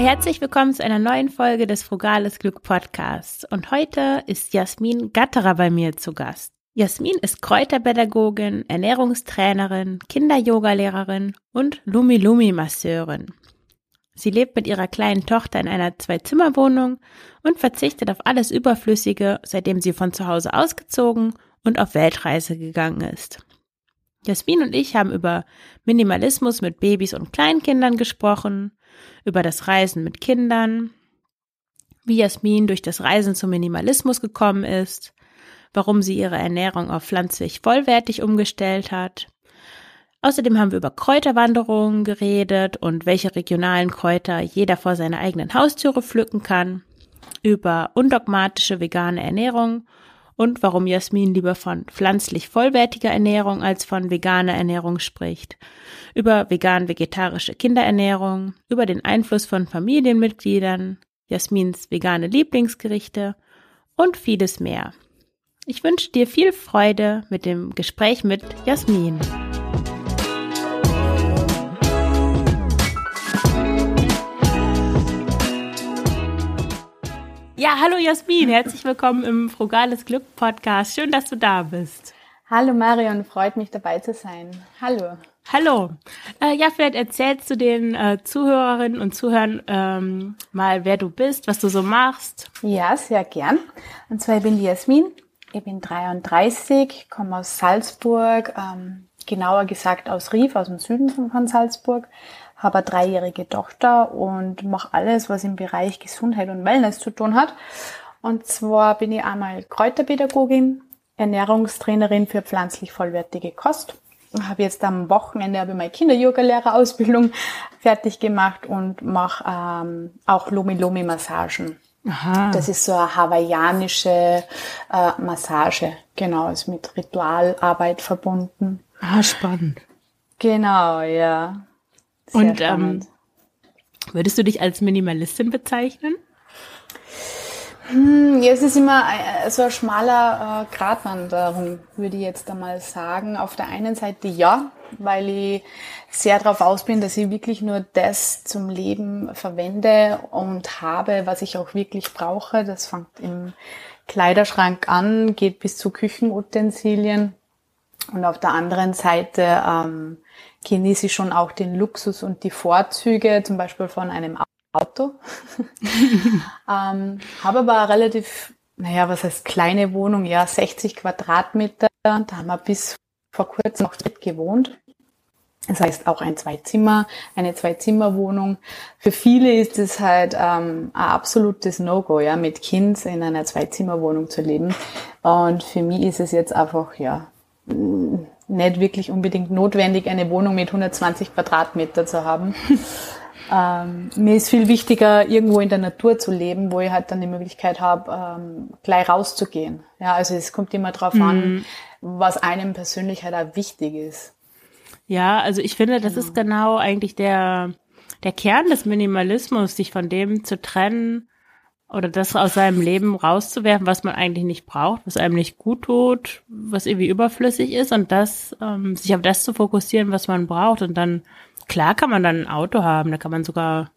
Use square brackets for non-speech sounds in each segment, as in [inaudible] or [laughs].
Herzlich willkommen zu einer neuen Folge des Frugales Glück Podcasts. Und heute ist Jasmin Gatterer bei mir zu Gast. Jasmin ist Kräuterpädagogin, Ernährungstrainerin, Kinder-Yoga-Lehrerin und Lumi-Lumi-Masseurin. Sie lebt mit ihrer kleinen Tochter in einer Zwei-Zimmer-Wohnung und verzichtet auf alles Überflüssige, seitdem sie von zu Hause ausgezogen und auf Weltreise gegangen ist. Jasmin und ich haben über Minimalismus mit Babys und Kleinkindern gesprochen, über das Reisen mit Kindern, wie Jasmin durch das Reisen zum Minimalismus gekommen ist, warum sie ihre Ernährung auf pflanzlich vollwertig umgestellt hat. Außerdem haben wir über Kräuterwanderungen geredet und welche regionalen Kräuter jeder vor seiner eigenen Haustüre pflücken kann, über undogmatische vegane Ernährung und warum Jasmin lieber von pflanzlich vollwertiger Ernährung als von veganer Ernährung spricht, über vegan-vegetarische Kinderernährung, über den Einfluss von Familienmitgliedern, Jasmins vegane Lieblingsgerichte und vieles mehr. Ich wünsche dir viel Freude mit dem Gespräch mit Jasmin. Ja, hallo Jasmin, herzlich willkommen im Frugales Glück Podcast. Schön, dass du da bist. Hallo Marion, freut mich dabei zu sein. Hallo. Hallo. Äh, ja, vielleicht erzählst du den äh, Zuhörerinnen und Zuhörern ähm, mal, wer du bist, was du so machst. Ja, sehr gern. Und zwar ich bin die Jasmin. Ich bin 33, komme aus Salzburg, ähm, genauer gesagt aus Rief, aus dem Süden von Salzburg habe eine dreijährige Tochter und mache alles, was im Bereich Gesundheit und Wellness zu tun hat. Und zwar bin ich einmal Kräuterpädagogin, Ernährungstrainerin für pflanzlich vollwertige Kost. Und habe jetzt am Wochenende habe ich meine Kinder-Yoga-Lehrerausbildung fertig gemacht und mache ähm, auch Lomi-Lomi-Massagen. Aha. Das ist so eine hawaiianische äh, Massage, genau, ist mit Ritualarbeit verbunden. Ah, spannend. Genau, ja. Sehr Und ähm, würdest du dich als Minimalistin bezeichnen? Hm, ja, es ist immer äh, so ein schmaler äh, Gratwanderung, würde ich jetzt einmal sagen. Auf der einen Seite ja, weil ich sehr darauf aus bin, dass ich wirklich nur das zum Leben verwende und habe, was ich auch wirklich brauche. Das fängt im Kleiderschrank an, geht bis zu Küchenutensilien. Und auf der anderen Seite ähm, genieße ich schon auch den Luxus und die Vorzüge, zum Beispiel von einem Auto. [laughs] [laughs] ähm, habe aber eine relativ, naja, was heißt kleine Wohnung, ja, 60 Quadratmeter. Da haben wir bis vor kurzem noch dort gewohnt. Das heißt auch ein Zweizimmer, eine Zwei-Zimmer-Wohnung. Für viele ist es halt ähm, ein absolutes No-Go, ja, mit Kind in einer Zwei-Zimmer-Wohnung zu leben. Und für mich ist es jetzt einfach, ja, nicht wirklich unbedingt notwendig, eine Wohnung mit 120 Quadratmeter zu haben. [laughs] ähm, mir ist viel wichtiger, irgendwo in der Natur zu leben, wo ich halt dann die Möglichkeit habe, ähm, gleich rauszugehen. Ja, also es kommt immer drauf mhm. an, was einem persönlich halt auch wichtig ist. Ja, also ich finde, das genau. ist genau eigentlich der, der Kern des Minimalismus, sich von dem zu trennen, oder das aus seinem Leben rauszuwerfen, was man eigentlich nicht braucht, was einem nicht gut tut, was irgendwie überflüssig ist und das, ähm, sich auf das zu fokussieren, was man braucht und dann, klar kann man dann ein Auto haben, da kann man sogar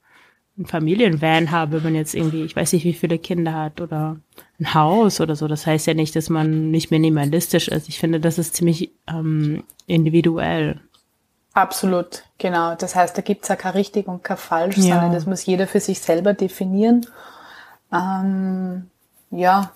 ein Familienvan haben, wenn man jetzt irgendwie, ich weiß nicht, wie viele Kinder hat oder ein Haus oder so. Das heißt ja nicht, dass man nicht minimalistisch ist. Ich finde, das ist ziemlich ähm, individuell. Absolut, genau. Das heißt, da gibt's ja kein richtig und kein falsch, ja. sondern das muss jeder für sich selber definieren. Ähm, ja,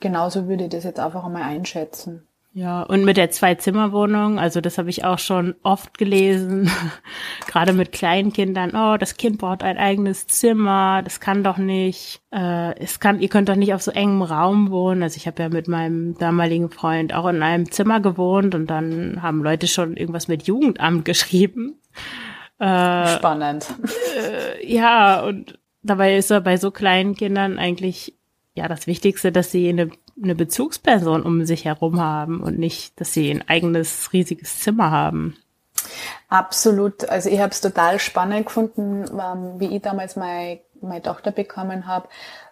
genauso würde ich das jetzt einfach einmal einschätzen. Ja, und mit der Zwei-Zimmer-Wohnung, also das habe ich auch schon oft gelesen, [laughs] gerade mit kleinen Kindern, oh, das Kind braucht ein eigenes Zimmer, das kann doch nicht, äh, es kann, ihr könnt doch nicht auf so engem Raum wohnen. Also ich habe ja mit meinem damaligen Freund auch in einem Zimmer gewohnt und dann haben Leute schon irgendwas mit Jugendamt [laughs] geschrieben. Äh, Spannend. Äh, ja, und dabei ist ja bei so kleinen Kindern eigentlich ja das Wichtigste, dass sie eine, eine Bezugsperson um sich herum haben und nicht, dass sie ein eigenes riesiges Zimmer haben. Absolut. Also ich habe es total spannend gefunden, ähm, wie ich damals meine, meine Tochter bekommen habe,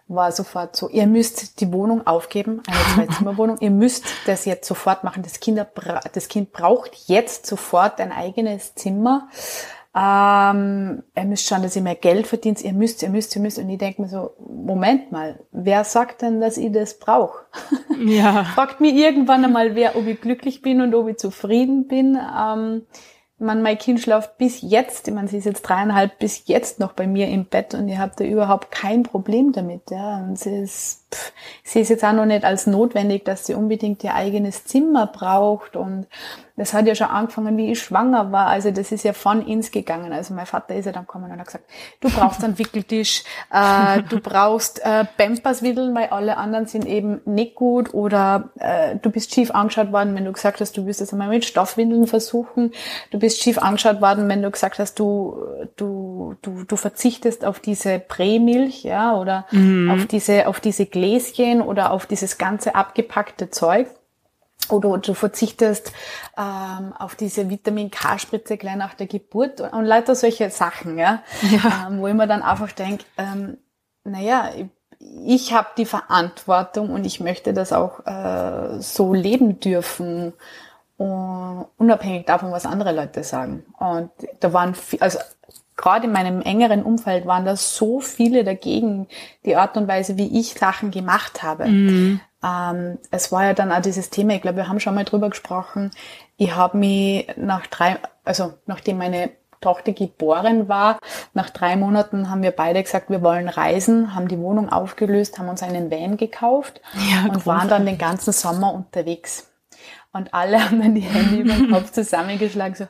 war sofort so, ihr müsst die Wohnung aufgeben, eine Zwei-Zimmer-Wohnung, ihr müsst das jetzt sofort machen. Das, Kinder, das Kind braucht jetzt sofort ein eigenes Zimmer ähm, ihr müsst schauen, dass ihr mehr Geld verdient, ihr müsst, ihr müsst, ihr müsst. Und ich denke mir so, Moment mal, wer sagt denn, dass ich das brauche? [laughs] Ja. Fragt mir irgendwann einmal wer, ob ich glücklich bin und ob ich zufrieden bin. Ähm, man, mein Kind schläft bis jetzt, ich meine, sie ist jetzt dreieinhalb, bis jetzt noch bei mir im Bett und ich habe da überhaupt kein Problem damit. Ja. Und sie ist, pff, sie ist jetzt auch noch nicht als notwendig, dass sie unbedingt ihr eigenes Zimmer braucht und das hat ja schon angefangen, wie ich schwanger war. Also das ist ja von ins gegangen. Also mein Vater ist ja dann gekommen und hat gesagt, du brauchst einen Wickeltisch, äh, du brauchst äh, Pampers-Wickeln, weil alle anderen sind eben nicht gut oder äh, du bist schief angeschaut worden, wenn du gesagt hast, du wirst es einmal mit Stoffwindeln versuchen. Du bist schief angeschaut worden, wenn du gesagt hast, du, du, du, du verzichtest auf diese Prämilch, ja, oder mhm. auf diese, auf diese Gläschen oder auf dieses ganze abgepackte Zeug oder du verzichtest ähm, auf diese Vitamin K-Spritze gleich nach der Geburt und, und lauter solche Sachen, ja, ja. Ähm, wo ich mir dann einfach denke, ähm, naja, ich, ich habe die Verantwortung und ich möchte das auch äh, so leben dürfen, uh, unabhängig davon, was andere Leute sagen. Und da waren, viel, also gerade in meinem engeren Umfeld waren da so viele dagegen, die Art und Weise, wie ich Sachen gemacht habe. Mhm. Ähm, es war ja dann auch dieses Thema, ich glaube, wir haben schon mal drüber gesprochen. Ich habe mich nach drei, also nachdem meine Tochter geboren war, nach drei Monaten haben wir beide gesagt, wir wollen reisen, haben die Wohnung aufgelöst, haben uns einen Van gekauft ja, und waren dann den ganzen Sommer unterwegs. Und alle [laughs] haben dann die Hände über den Kopf zusammengeschlagen, so,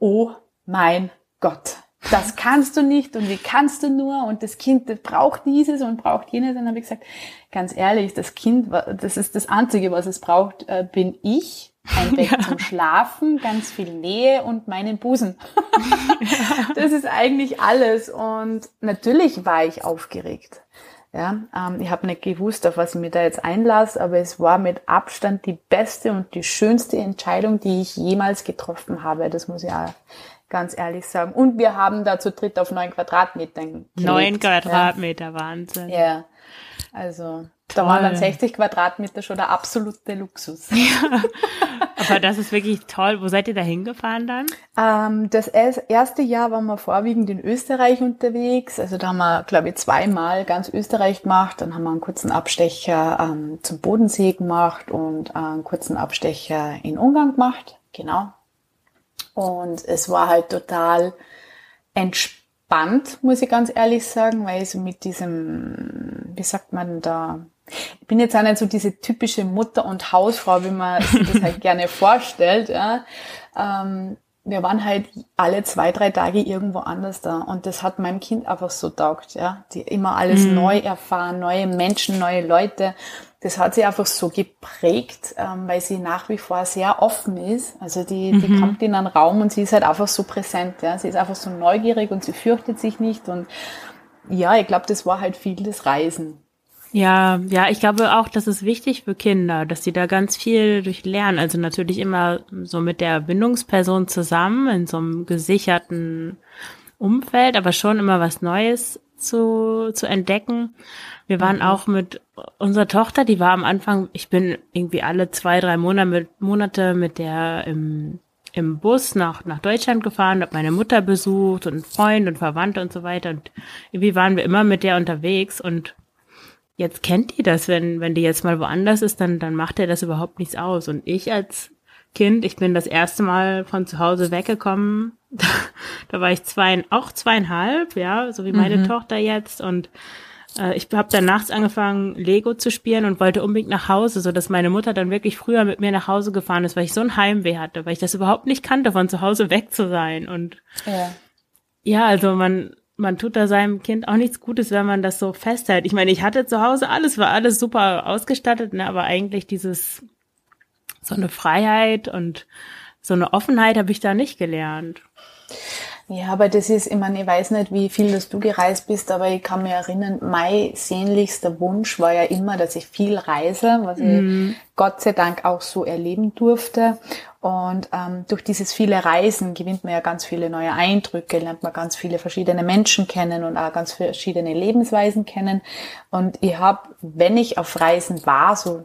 oh mein Gott, das kannst du nicht und wie kannst du nur und das Kind das braucht dieses und braucht jenes. Und dann habe ich gesagt, ganz ehrlich, das Kind, das ist das Einzige, was es braucht, äh, bin ich. Ein Bett [laughs] ja. zum Schlafen, ganz viel Nähe und meinen Busen. [laughs] das ist eigentlich alles. Und natürlich war ich aufgeregt. Ja, ähm, ich habe nicht gewusst, auf was ich mir da jetzt einlasse, aber es war mit Abstand die beste und die schönste Entscheidung, die ich jemals getroffen habe. Das muss ich auch ganz ehrlich sagen. Und wir haben da zu dritt auf neun Quadratmetern gelebt. Neun Quadratmeter, ja. Wahnsinn. Ja, also da waren dann 60 Quadratmeter schon der absolute Luxus. [laughs] Ja, aber das ist wirklich toll. Wo seid ihr da hingefahren dann? Ähm, das erste Jahr waren wir vorwiegend in Österreich unterwegs. Also da haben wir, glaube ich, zweimal ganz Österreich gemacht. Dann haben wir einen kurzen Abstecher ähm, zum Bodensee gemacht und einen kurzen Abstecher in Ungarn gemacht. Genau, und es war halt total entspannt, muss ich ganz ehrlich sagen, weil ich so mit diesem, wie sagt man da, ich bin jetzt auch nicht so diese typische Mutter und Hausfrau, wie man sich das halt [laughs] gerne vorstellt. Ja. Ähm, wir waren halt alle zwei, drei Tage irgendwo anders da. Und das hat meinem Kind einfach so taugt, ja. Die immer alles mhm. neu erfahren, neue Menschen, neue Leute das hat sie einfach so geprägt, ähm, weil sie nach wie vor sehr offen ist. Also die, die mhm. kommt in einen Raum und sie ist halt einfach so präsent. Ja? Sie ist einfach so neugierig und sie fürchtet sich nicht. Und ja, ich glaube, das war halt viel das Reisen. Ja, ja, ich glaube auch, das ist wichtig für Kinder, dass sie da ganz viel durchlernen. Also natürlich immer so mit der Bindungsperson zusammen in so einem gesicherten Umfeld, aber schon immer was Neues zu, zu entdecken. Wir waren mhm. auch mit unserer Tochter, die war am Anfang, ich bin irgendwie alle zwei, drei Monate mit, Monate mit der im, im Bus nach, nach Deutschland gefahren, habe meine Mutter besucht und Freunde und Verwandte und so weiter. Und irgendwie waren wir immer mit der unterwegs und jetzt kennt die das, wenn, wenn die jetzt mal woanders ist, dann, dann macht er das überhaupt nichts aus. Und ich als Kind, ich bin das erste Mal von zu Hause weggekommen. [laughs] da war ich zwei, auch zweieinhalb, ja, so wie meine mhm. Tochter jetzt. Und äh, ich habe dann nachts angefangen, Lego zu spielen und wollte unbedingt nach Hause, so dass meine Mutter dann wirklich früher mit mir nach Hause gefahren ist, weil ich so ein Heimweh hatte, weil ich das überhaupt nicht kannte, von zu Hause weg zu sein. Und ja, ja also man, man tut da seinem Kind auch nichts Gutes, wenn man das so festhält. Ich meine, ich hatte zu Hause alles, war alles super ausgestattet, ne, aber eigentlich dieses so eine Freiheit und so eine Offenheit habe ich da nicht gelernt. Ja, aber das ist, ich meine, ich weiß nicht, wie viel dass du gereist bist, aber ich kann mich erinnern, mein sehnlichster Wunsch war ja immer, dass ich viel reise, was mhm. ich Gott sei Dank auch so erleben durfte. Und ähm, durch dieses viele Reisen gewinnt man ja ganz viele neue Eindrücke, lernt man ganz viele verschiedene Menschen kennen und auch ganz verschiedene Lebensweisen kennen. Und ich habe, wenn ich auf Reisen war, so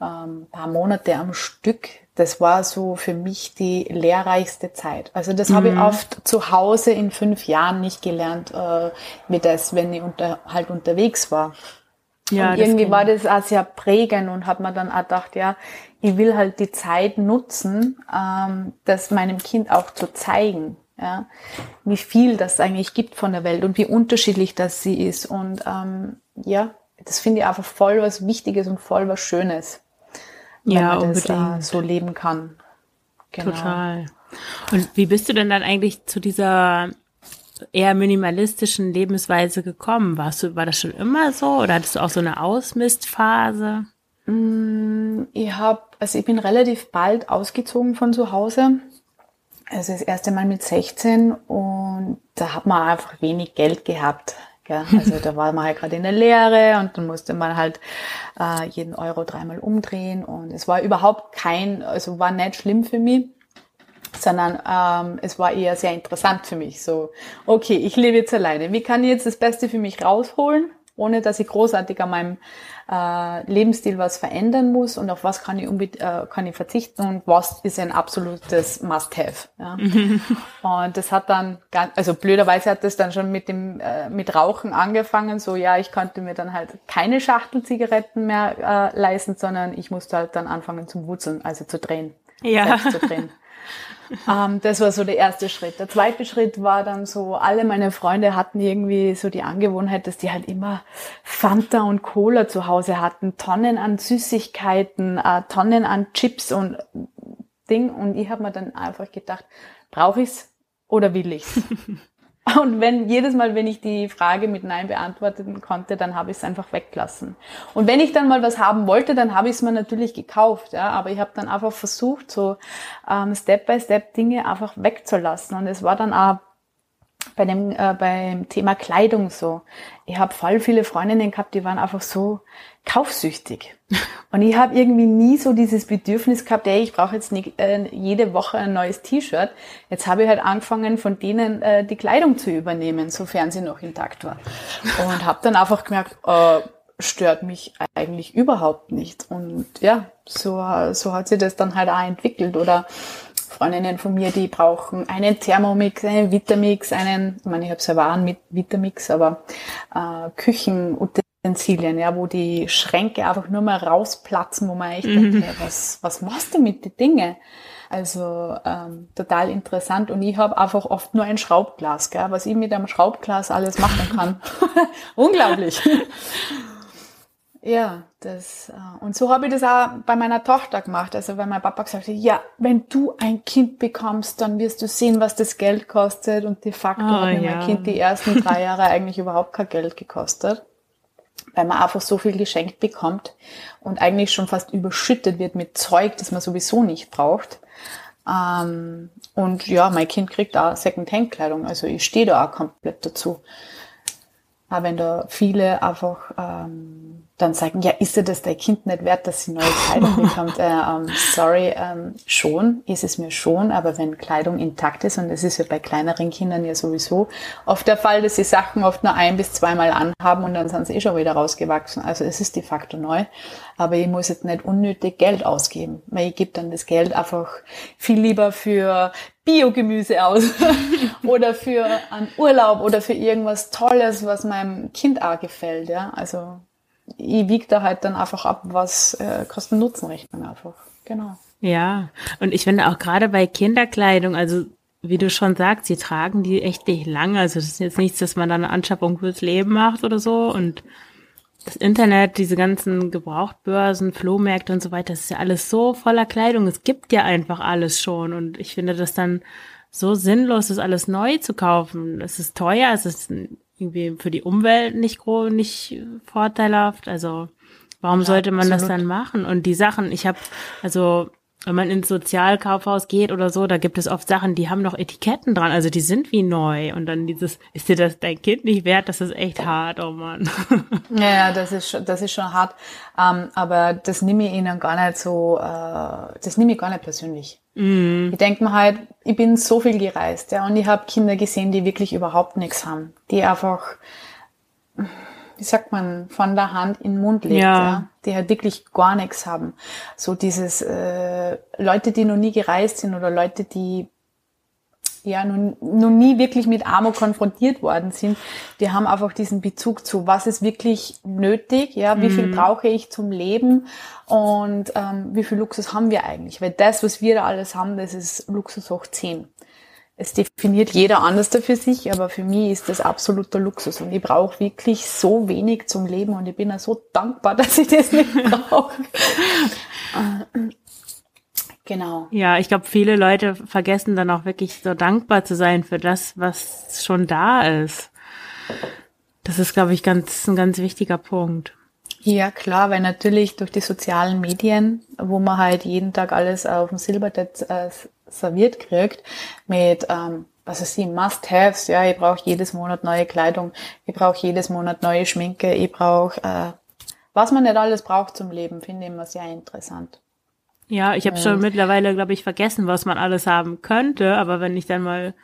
ähm, paar Monate am Stück, das war so für mich die lehrreichste Zeit. Also das mhm. habe ich mhm. oft zu Hause in fünf Jahren nicht gelernt, äh, wie das, wenn ich unter, halt unterwegs war. Ja, und irgendwie war das auch sehr prägend und hat man dann auch gedacht, ja, ich will halt die Zeit nutzen, ähm, das meinem Kind auch zu zeigen, ja, wie viel das eigentlich gibt von der Welt und wie unterschiedlich das sie ist. Und ähm, ja, das finde ich einfach voll was Wichtiges und voll was Schönes ja, man das äh, so leben kann. Genau. Total. Und wie bist du denn dann eigentlich zu dieser eher minimalistischen Lebensweise gekommen? Warst du, war das schon immer so oder hattest du auch so eine Ausmistphase? Mm, ich habe, also ich bin relativ bald ausgezogen von zu Hause. Also das erste Mal mit 16 und da hat man einfach wenig Geld gehabt. Ja, also da war man halt gerade in der Lehre und dann musste man halt äh, jeden Euro dreimal umdrehen und es war überhaupt kein, also war nicht schlimm für mich, sondern ähm, es war eher sehr interessant für mich. So, okay, ich lebe jetzt alleine. Wie kann ich jetzt das Beste für mich rausholen? Ohne dass ich großartig an meinem äh, Lebensstil was verändern muss und auf was kann ich, äh, kann ich verzichten und was ist ein absolutes Must-Have. Ja. [laughs] und das hat dann, ganz, also blöderweise hat das dann schon mit dem äh, mit Rauchen angefangen. So ja, ich konnte mir dann halt keine Schachtel Zigaretten mehr äh, leisten, sondern ich musste halt dann anfangen zum Wurzeln, also zu drehen, ja. selbst zu drehen. [laughs] ähm, das war so der erste Schritt. Der zweite Schritt war dann so, alle meine Freunde hatten irgendwie so die Angewohnheit, dass die halt immer Fanta und Cola zu Hause hatten, Tonnen an Süßigkeiten, äh, Tonnen an Chips und Ding. Und ich habe mir dann einfach gedacht, brauche ich's oder will ich's? [laughs] Und wenn jedes Mal, wenn ich die Frage mit Nein beantworten konnte, dann habe ich es einfach weggelassen. Und wenn ich dann mal was haben wollte, dann habe ich es mir natürlich gekauft. Ja, aber ich habe dann einfach versucht, so ähm, Step by Step Dinge einfach wegzulassen. Und es war dann auch bei dem äh, beim Thema Kleidung so. Ich habe voll viele Freundinnen gehabt, die waren einfach so kaufsüchtig. [laughs] Und ich habe irgendwie nie so dieses Bedürfnis gehabt, ey, ich brauche jetzt nicht, äh, jede Woche ein neues T-Shirt. Jetzt habe ich halt angefangen, von denen äh, die Kleidung zu übernehmen, sofern sie noch intakt war. Und habe dann einfach gemerkt, äh, stört mich eigentlich überhaupt nicht. Und ja, so, so hat sich das dann halt auch entwickelt. Oder Freundinnen von mir, die brauchen einen Thermomix, einen Vitamix, einen, ich meine, ich habe selber einen mit Vitamix, aber äh, Küchenutensilien, ja, wo die Schränke einfach nur mal rausplatzen, wo man echt mhm. denkt, hey, was, was machst du mit den Dingen? Also ähm, total interessant. Und ich habe einfach oft nur ein Schraubglas, gell? was ich mit einem Schraubglas alles machen kann. [laughs] Unglaublich. [laughs] Ja, das äh, und so habe ich das auch bei meiner Tochter gemacht. Also weil mein Papa gesagt hat, ja, wenn du ein Kind bekommst, dann wirst du sehen, was das Geld kostet. Und de facto oh, hat mir ja. mein Kind die ersten drei [laughs] Jahre eigentlich überhaupt kein Geld gekostet, weil man einfach so viel geschenkt bekommt und eigentlich schon fast überschüttet wird mit Zeug, das man sowieso nicht braucht. Ähm, und ja, mein Kind kriegt auch Second-Hand-Kleidung, also ich stehe da auch komplett dazu. Aber wenn da viele einfach ähm, dann sagen, ja, ist dir das dein Kind nicht wert, dass sie neue Kleidung bekommt? [laughs] äh, ähm, sorry, ähm, schon, ist es mir schon, aber wenn Kleidung intakt ist, und das ist ja bei kleineren Kindern ja sowieso oft der Fall, dass sie Sachen oft nur ein bis zweimal anhaben und dann sind sie eh schon wieder rausgewachsen. Also es ist de facto neu, aber ich muss jetzt nicht unnötig Geld ausgeben, weil ich gebe dann das Geld einfach viel lieber für Biogemüse aus [laughs] oder für einen Urlaub oder für irgendwas Tolles, was meinem Kind auch gefällt. Ja, also ich wiege da halt dann einfach ab, was äh, Kosten-Nutzen-Rechnung einfach. Genau. Ja, und ich finde auch gerade bei Kinderkleidung, also wie du schon sagst, sie tragen die echt nicht lange. Also das ist jetzt nichts, dass man da eine Anschaffung fürs Leben macht oder so. Und das Internet, diese ganzen Gebrauchtbörsen, Flohmärkte und so weiter, das ist ja alles so voller Kleidung. Es gibt ja einfach alles schon. Und ich finde das dann so sinnlos, das alles neu zu kaufen. Es ist teuer, es ist irgendwie für die Umwelt nicht nicht vorteilhaft. Also warum ja, sollte man absolut. das dann machen? Und die Sachen, ich habe, also wenn man ins Sozialkaufhaus geht oder so, da gibt es oft Sachen, die haben noch Etiketten dran, also die sind wie neu. Und dann dieses, ist dir das dein Kind nicht wert? Das ist echt hart, oh Mann. [laughs] Ja, das ist schon, das ist schon hart. Ähm, aber das nehme ich ihnen gar nicht so, äh, das nehme ich gar nicht persönlich. Mm. Ich denke mir halt, ich bin so viel gereist, ja, und ich habe Kinder gesehen, die wirklich überhaupt nichts haben, die einfach wie sagt man, von der Hand in den Mund legt, ja. ja die halt wirklich gar nichts haben. So dieses äh, Leute, die noch nie gereist sind oder Leute, die ja noch, nie wirklich mit Armut konfrontiert worden sind, die haben einfach diesen Bezug zu, was ist wirklich nötig, ja, wie viel mhm. brauche ich zum Leben und ähm, wie viel Luxus haben wir eigentlich? Weil das, was wir da alles haben, das ist Luxus hoch 10 es definiert jeder anders für sich, aber für mich ist das absoluter Luxus und ich brauche wirklich so wenig zum Leben und ich bin auch so dankbar, [laughs] dass ich das nicht brauche. genau. Ja, ich glaube, viele Leute vergessen dann auch wirklich so dankbar zu sein für das, was schon da ist. Das ist, glaube ich, ganz, ein ganz wichtiger Punkt. Ja, klar, weil natürlich durch die sozialen Medien, wo man halt jeden Tag alles auf dem Silbertablett äh, serviert kriegt mit, ähm, was weiß ich, Must-Haves, ja, ich brauche jedes Monat neue Kleidung, ich brauche jedes Monat neue Schminke, ich brauche, äh, was man nicht alles braucht zum Leben, finde ich immer sehr interessant. Ja, ich habe schon mittlerweile, glaube ich, vergessen, was man alles haben könnte, aber wenn ich dann mal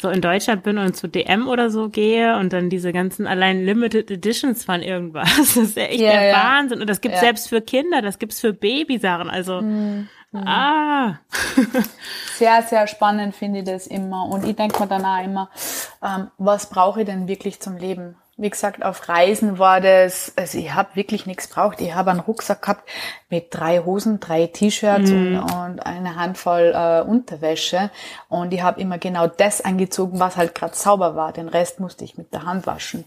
so in Deutschland bin und zu DM oder so gehe und dann diese ganzen allein Limited Editions von irgendwas, [laughs] das ist ja echt yeah, der ja. Wahnsinn. Und das gibt's ja. selbst für Kinder, das gibt's für Babysachen. Also mm. Mhm. Ah. sehr, sehr spannend finde ich das immer. Und ich denke mir dann auch immer, ähm, was brauche ich denn wirklich zum Leben? Wie gesagt, auf Reisen war das, also ich habe wirklich nichts braucht. Ich habe einen Rucksack gehabt mit drei Hosen, drei T-Shirts mhm. und, und, eine Handvoll äh, Unterwäsche. Und ich habe immer genau das angezogen, was halt gerade sauber war. Den Rest musste ich mit der Hand waschen.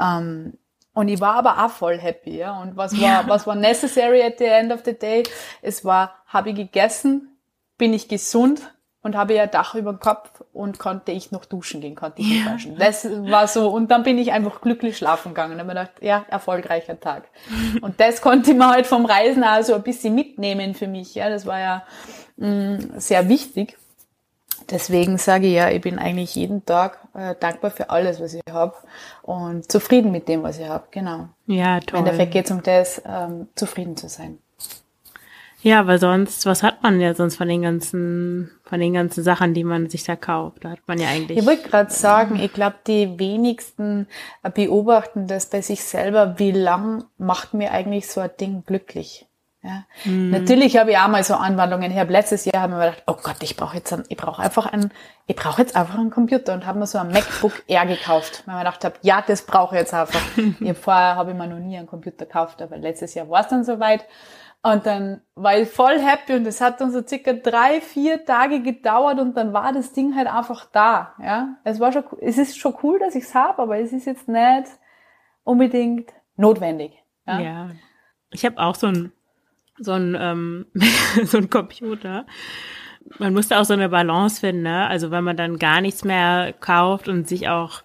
Ähm, und ich war aber auch voll happy, ja. Und was war, ja. was war necessary at the end of the day? Es war, habe ich gegessen, bin ich gesund und habe ja Dach über dem Kopf und konnte ich noch duschen gehen, konnte ich ja. waschen. Das war so, und dann bin ich einfach glücklich schlafen gegangen. Und habe mir gedacht, ja, erfolgreicher Tag. Und das konnte ich mir halt vom Reisen also ein bisschen mitnehmen für mich, ja. Das war ja mh, mm, sehr wichtig. Deswegen sage ich ja, ich bin eigentlich jeden Tag äh, dankbar für alles, was ich habe und zufrieden mit dem, was ich habe. Genau. Ja, toll. Im Endeffekt geht es um das, ähm, zufrieden zu sein. Ja, weil sonst, was hat man ja sonst von den ganzen, von den ganzen Sachen, die man sich da kauft? Da hat man ja eigentlich. Ich wollte gerade sagen, ich glaube, die wenigsten beobachten das bei sich selber, wie lang macht mir eigentlich so ein Ding glücklich? Ja. Mhm. Natürlich habe ich auch mal so Anwandlungen. Ich habe letztes Jahr haben wir gedacht, oh Gott, ich brauche jetzt, einen, ich brauche einfach einen, ich brauche jetzt einfach einen Computer und habe mir so ein MacBook [laughs] Air gekauft, weil ich gedacht habe, ja, das brauche ich jetzt einfach. [laughs] ich vorher habe ich mir noch nie einen Computer gekauft, aber letztes Jahr war es dann soweit. Und dann war ich voll happy und es hat dann so circa drei, vier Tage gedauert und dann war das Ding halt einfach da. Ja, es war schon, es ist schon cool, dass ich es habe, aber es ist jetzt nicht unbedingt notwendig. Ja, ja. ich habe auch so ein so ein, ähm, [laughs] so ein Computer. Man musste auch so eine Balance finden, ne? Also wenn man dann gar nichts mehr kauft und sich auch,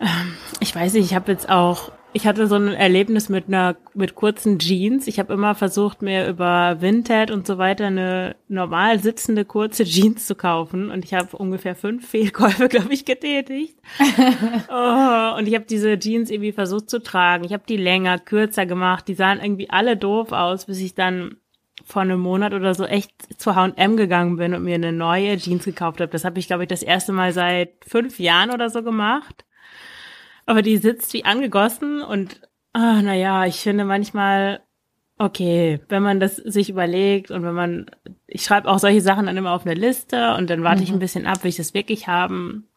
ähm, ich weiß nicht, ich habe jetzt auch ich hatte so ein Erlebnis mit einer mit kurzen Jeans. Ich habe immer versucht, mir über Vinted und so weiter eine normal sitzende kurze [laughs] Jeans zu kaufen und ich habe ungefähr fünf Fehlkäufe, [laughs] glaube ich, getätigt. [laughs] oh, und ich habe diese Jeans irgendwie versucht zu tragen. Ich habe die länger, kürzer gemacht. Die sahen irgendwie alle doof aus, bis ich dann vor einem Monat oder so echt zu H&M gegangen bin und mir eine neue Jeans gekauft habe. Das habe ich, glaube ich, das erste Mal seit fünf Jahren oder so gemacht. Aber die sitzt wie angegossen und, ah, naja, ich finde manchmal, okay, wenn man das sich überlegt und wenn man, ich schreibe auch solche Sachen dann immer auf eine Liste und dann warte mhm. ich ein bisschen ab, will ich das wirklich haben.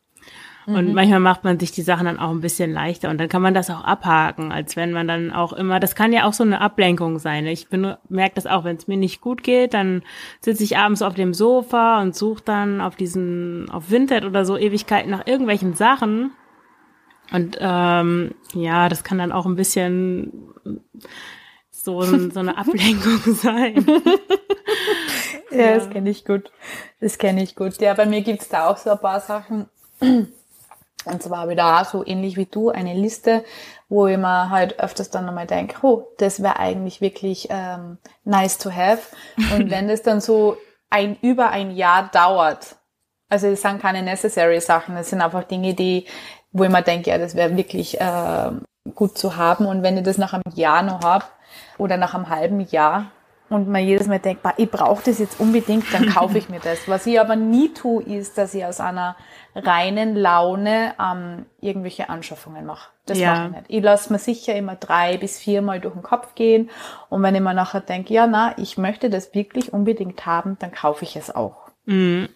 Und mhm. manchmal macht man sich die Sachen dann auch ein bisschen leichter und dann kann man das auch abhaken, als wenn man dann auch immer, das kann ja auch so eine Ablenkung sein. Ich merke das auch, wenn es mir nicht gut geht, dann sitze ich abends auf dem Sofa und suche dann auf diesen, auf Vinted oder so Ewigkeiten nach irgendwelchen Sachen und ähm, ja, das kann dann auch ein bisschen so, [laughs] so eine Ablenkung [laughs] sein. ja, ja, das kenne ich gut. Das kenne ich gut. Ja, bei mir gibt's da auch so ein paar Sachen. [clears throat] Und zwar auch so ähnlich wie du eine Liste, wo ich mir halt öfters dann nochmal denke, oh, das wäre eigentlich wirklich ähm, nice to have. Und [laughs] wenn das dann so ein über ein Jahr dauert, also es sind keine necessary Sachen, es sind einfach Dinge, die, wo ich mir denke, ja, das wäre wirklich äh, gut zu haben. Und wenn ich das nach einem Jahr noch hab oder nach einem halben Jahr, und man jedes Mal denkt, ich brauche das jetzt unbedingt, dann kaufe ich mir das. Was ich aber nie tue, ist, dass ich aus einer reinen Laune ähm, irgendwelche Anschaffungen mache. Das ja. mache ich nicht. Ich lasse mir sicher immer drei bis viermal durch den Kopf gehen und wenn ich mir nachher denke, ja, na, ich möchte das wirklich unbedingt haben, dann kaufe ich es auch. Mhm.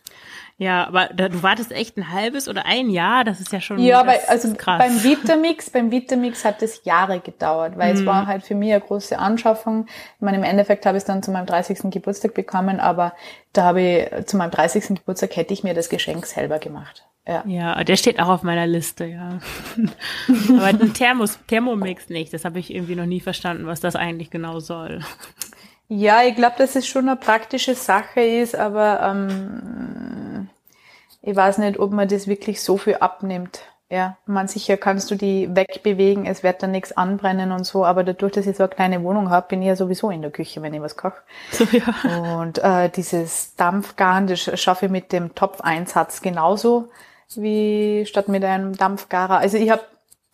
Ja, aber du wartest echt ein halbes oder ein Jahr, das ist ja schon Ja, bei, also krass. beim Vitamix, beim Vitamix hat es Jahre gedauert, weil mhm. es war halt für mich eine große Anschaffung. Ich meine, im Endeffekt habe ich es dann zu meinem 30. Geburtstag bekommen, aber da habe ich zu meinem 30. Geburtstag hätte ich mir das Geschenk selber gemacht. Ja. ja, der steht auch auf meiner Liste, ja. [laughs] aber ein Thermos, Thermomix nicht, das habe ich irgendwie noch nie verstanden, was das eigentlich genau soll. Ja, ich glaube, dass es schon eine praktische Sache ist, aber ähm, ich weiß nicht, ob man das wirklich so viel abnimmt. Ja, man sicher kannst du die wegbewegen, es wird dann nichts anbrennen und so, aber dadurch, dass ich so eine kleine Wohnung habe, bin ich ja sowieso in der Küche, wenn ich was koche. [laughs] So, ja. Und äh, dieses Dampfgaren, das schaffe ich mit dem Topfeinsatz genauso wie statt mit einem Dampfgarer. Also ich habe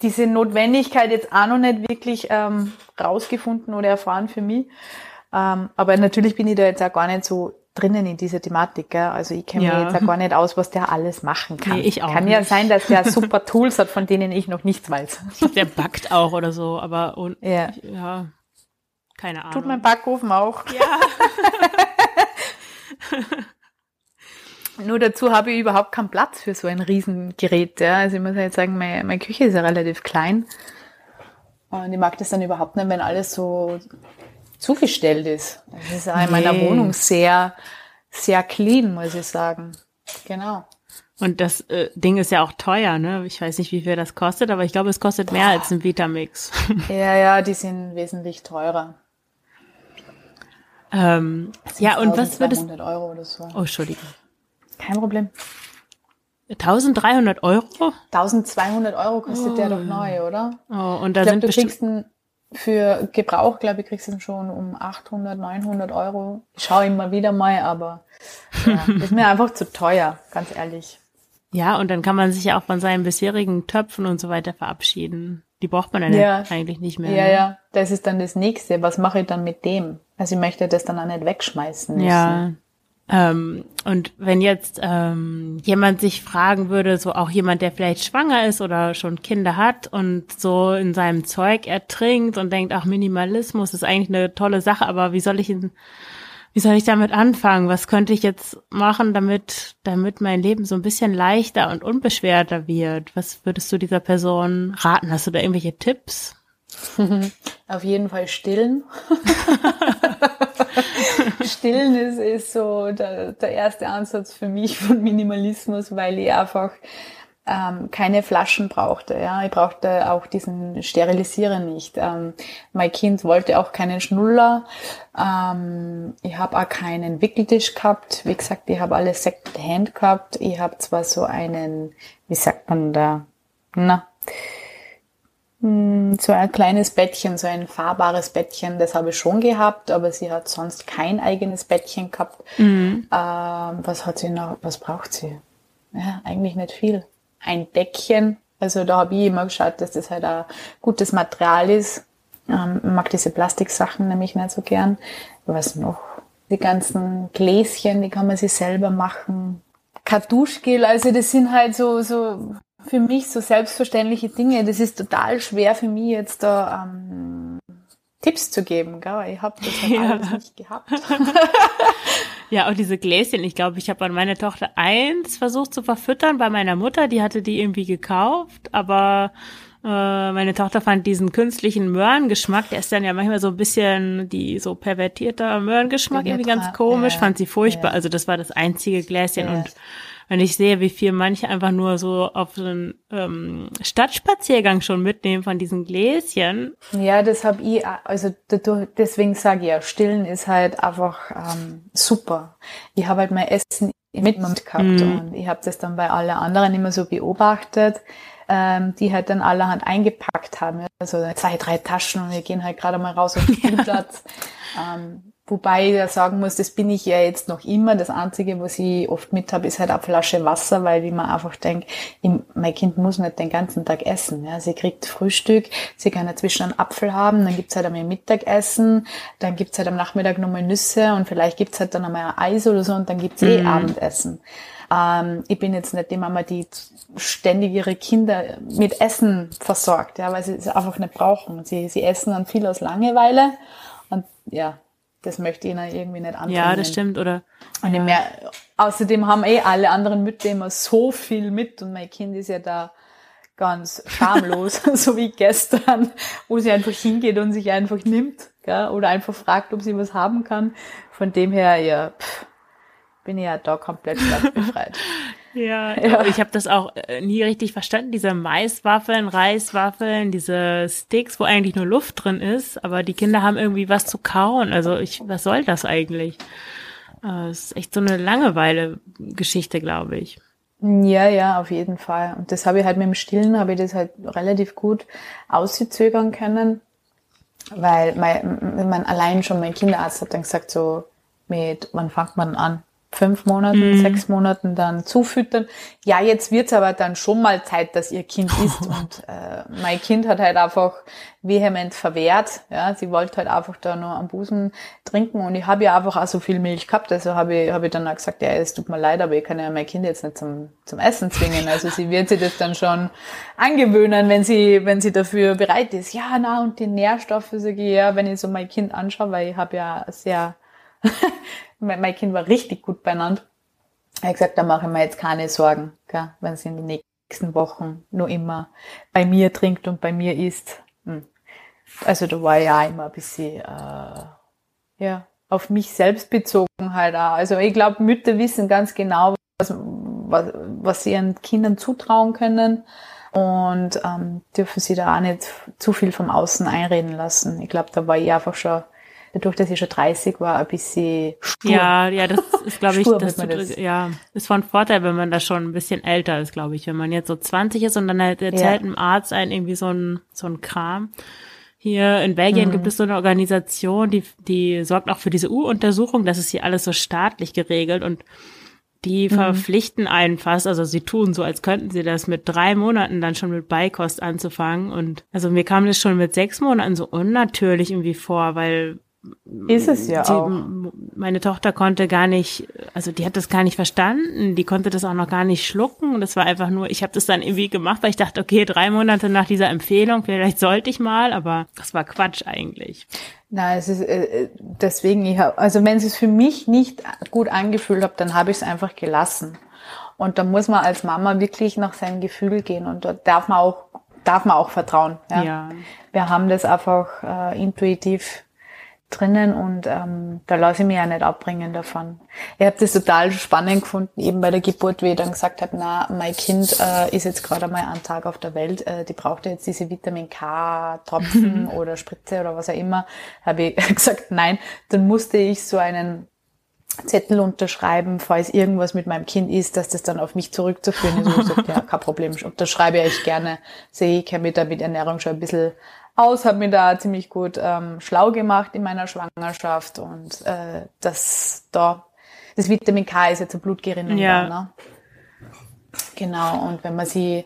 diese Notwendigkeit jetzt auch noch nicht wirklich ähm, rausgefunden oder erfahren für mich. Ähm, aber natürlich bin ich da jetzt auch gar nicht so drinnen in dieser Thematik. Gell? Also ich kenne ja. mich jetzt auch gar nicht aus, was der alles machen kann. Nee, ich auch kann nicht. ja sein, dass der [laughs] super Tools hat, von denen ich noch nichts weiß. Der backt auch oder so, aber und, ja. ja, keine Ahnung. Tut mein Backofen auch. Ja. [laughs] Nur dazu habe ich überhaupt keinen Platz für so ein Riesengerät. Ja. Also ich muss jetzt sagen, meine, meine Küche ist ja relativ klein. Und ich mag das dann überhaupt nicht, wenn alles so zugestellt ist. Das ist auch in meiner Wohnung sehr, sehr clean, muss ich sagen. Genau. Und das äh, Ding ist ja auch teuer, ne? Ich weiß nicht, wie viel das kostet, aber ich glaube, es kostet mehr als ein Vitamix. [laughs] Ja, ja, die sind wesentlich teurer. Ähm, ja, und was würdest du? Euro oder so. Oh, Entschuldigung. Kein Problem. 1300 Euro? 1200 Euro kostet oh. der doch neu, oder? Oh, und da ich glaub, sind du kriegst einen für Gebrauch, glaube ich, kriegst du schon um 800, 900 Euro. Ich schaue immer wieder mal, aber ja, [laughs] ist mir einfach zu teuer, ganz ehrlich. Ja, und dann kann man sich ja auch von seinen bisherigen Töpfen und so weiter verabschieden. Die braucht man dann ja. eigentlich nicht mehr. Ja, ne? ja, das ist dann das Nächste. Was mache ich dann mit dem? Also ich möchte das dann auch nicht wegschmeißen müssen. Ja, ähm, und wenn jetzt ähm, jemand sich fragen würde, so auch jemand, der vielleicht schwanger ist oder schon Kinder hat und so in seinem Zeug ertrinkt und denkt, ach, Minimalismus ist eigentlich eine tolle Sache, aber wie soll ich ihn, wie soll ich damit anfangen? Was könnte ich jetzt machen, damit, damit mein Leben so ein bisschen leichter und unbeschwerter wird? Was würdest du dieser Person raten? Hast du da irgendwelche Tipps? [laughs] Auf jeden Fall stillen. [laughs] [laughs] stillen ist, so der, der erste Ansatz für mich von Minimalismus, weil ich einfach ähm, keine Flaschen brauchte. Ja, ich brauchte auch diesen Sterilisierer nicht. Ähm, mein Kind wollte auch keinen Schnuller. Ähm, ich habe auch keinen Wickeltisch gehabt. Wie gesagt, ich habe alles Second Hand gehabt. Ich habe zwar so einen, wie sagt man da, na, so ein kleines Bettchen, so ein fahrbares Bettchen, das habe ich schon gehabt, aber sie hat sonst kein eigenes Bettchen gehabt. Mhm. Ähm, was hat sie noch, was braucht sie? Ja, eigentlich nicht viel. Ein Deckchen, also da habe ich immer geschaut, dass das halt ein gutes Material ist. Ähm, mag diese Plastiksachen nämlich nicht so gern. Was noch? Die ganzen Gläschen, die kann man sich selber machen. Kartuschgel, also das sind halt so, so für mich so selbstverständliche Dinge. Das ist total schwer für mich jetzt da ähm, Tipps zu geben. Gell? Ich habe das halt [laughs] ja. alles nicht gehabt. [laughs] ja, und diese Gläschen, ich glaube, ich habe an meine Tochter eins versucht zu verfüttern bei meiner Mutter. Die hatte die irgendwie gekauft, aber äh, meine Tochter fand diesen künstlichen Möhrengeschmack, der ist dann ja manchmal so ein bisschen die so pervertierter Möhrengeschmack, irgendwie ganz komisch, fand sie furchtbar. Also das war das einzige Gläschen und Wenn ich sehe, wie viel manche einfach nur so auf so einen ähm, Stadtspaziergang schon mitnehmen von diesen Gläschen. Ja, das habe ich, also deswegen sage ich ja, stillen ist halt einfach ähm, super. Ich habe halt mein Essen mit gehabt mhm. und ich habe das dann bei allen anderen immer so beobachtet ähm, die halt dann allerhand eingepackt haben. Also zwei, drei Taschen und wir gehen halt gerade mal raus auf den [laughs] Spielplatz. ähm, wobei ich da sagen muss, das bin ich ja jetzt noch immer. Das Einzige, was ich oft mit habe, ist halt eine Flasche Wasser, weil ich mir einfach denke, mein Kind muss nicht den ganzen Tag essen. Ja. Sie kriegt Frühstück, sie kann dazwischen einen Apfel haben, dann gibt's halt einmal Mittagessen, dann gibt's halt am Nachmittag nochmal Nüsse und vielleicht gibt's halt dann einmal ein Eis oder so und dann gibt's eh mhm. Abendessen. Ähm, ich bin jetzt nicht die Mama, die ständig ihre Kinder mit Essen versorgt, ja, weil sie es einfach nicht brauchen. Sie, sie essen dann viel aus Langeweile und ja, das möchte ich ihnen irgendwie nicht antun. Ja, das stimmt, oder? Und ja. mehr, außerdem haben eh alle anderen Mütter immer so viel mit und mein Kind ist ja da ganz schamlos, [laughs] so wie gestern, wo sie einfach hingeht und sich einfach nimmt, gell? oder einfach fragt, ob sie was haben kann. Von dem her, ja, pff, bin ich ja da komplett [laughs] befreit. Ja, [laughs] ja, ich habe das auch äh, nie richtig verstanden, diese Maiswaffeln, Reiswaffeln, diese Sticks, wo eigentlich nur Luft drin ist, aber die Kinder haben irgendwie was zu kauen. Also ich, was soll das eigentlich? Äh, es ist echt so eine Langeweile-Geschichte, glaube ich. Ja, ja, auf jeden Fall. Und das habe ich halt mit dem Stillen, habe ich das halt relativ gut auszögern können, weil mein, mein, allein schon mein Kinderarzt hat dann gesagt so, mit, wann fängt man an? Fünf Monaten, mhm. sechs Monaten dann zufüttern. Ja, jetzt wird's aber dann schon mal Zeit, dass ihr Kind [laughs] isst. Und äh, mein Kind hat halt einfach vehement verwehrt. Ja, sie wollte halt einfach da nur am Busen trinken. Und ich habe ja einfach auch so viel Milch gehabt. Also habe ich, hab ich dann auch gesagt, ja, es tut mir leid, aber ich kann ja mein Kind jetzt nicht zum, zum Essen zwingen. Also sie wird sich das dann schon angewöhnen, wenn sie, wenn sie dafür bereit ist. Ja, na, und die Nährstoffe, sage ich ja, wenn ich so mein Kind anschaue, weil ich habe ja sehr mein Kind war richtig gut beieinander. Er hat gesagt, da mache ich mir jetzt keine Sorgen, wenn sie in den nächsten Wochen nur immer bei mir trinkt und bei mir isst. Hm. Also da war ja immer ein bisschen äh, ja, auf mich selbst bezogen halt auch. Also ich glaube, Mütter wissen ganz genau, was, was, was sie ihren Kindern zutrauen können und ähm, dürfen sie da auch nicht zu viel vom Außen einreden lassen. Ich glaube, da war ich einfach schon dadurch, dass ich schon 30 war, ein bisschen stur. Ja, ja, das ist, glaube [laughs] ich, das, das, ja, ist von Vorteil, wenn man da schon ein bisschen älter ist, glaube ich. Wenn man jetzt so 20 ist und dann halt erzählt ja. einem Arzt einen irgendwie so ein, so ein Kram. Hier in Belgien mhm. gibt es so eine Organisation, die, die sorgt auch für diese U-Untersuchung. Das ist hier alles so staatlich geregelt und die mhm. verpflichten einen fast, also sie tun so, als könnten sie das mit drei Monaten dann schon mit Beikost anzufangen. Und also mir kam das schon mit sechs Monaten so unnatürlich irgendwie vor, weil ist es ja die, auch. Meine Tochter konnte gar nicht, also die hat das gar nicht verstanden, die konnte das auch noch gar nicht schlucken. Und das war einfach nur, ich habe das dann irgendwie gemacht, weil ich dachte, okay, drei Monate nach dieser Empfehlung, vielleicht sollte ich mal, aber das war Quatsch eigentlich. Na, es ist äh, deswegen, ich hab, also wenn es für mich nicht gut angefühlt hat, dann habe ich es einfach gelassen. Und da muss man als Mama wirklich nach seinem Gefühl gehen und dort darf man auch darf man auch vertrauen. Ja. ja. Wir haben das einfach äh, intuitiv drinnen und ähm, da lasse ich mich ja nicht abbringen davon. Ich habe das total spannend gefunden, eben bei der Geburt, wie ich dann gesagt habe, na, mein Kind äh, ist jetzt gerade einmal einen Tag auf der Welt, äh, die braucht jetzt diese Vitamin K-Tropfen [laughs] oder Spritze oder was auch immer. Habe ich [laughs] gesagt, nein, dann musste ich so einen Zettel unterschreiben, falls irgendwas mit meinem Kind ist, dass das dann auf mich zurückzuführen ist. Und ich gesagt, ja, kein Problem, [laughs] unterschreibe ich gerne. Sehe ich kenne mich da mit Ernährung schon ein bisschen aus, habe mir da ziemlich gut ähm, schlau gemacht in meiner Schwangerschaft und äh, das da das Vitamin K ist jetzt eine Blutgerinnung. Ja. ne? Genau, und wenn man sie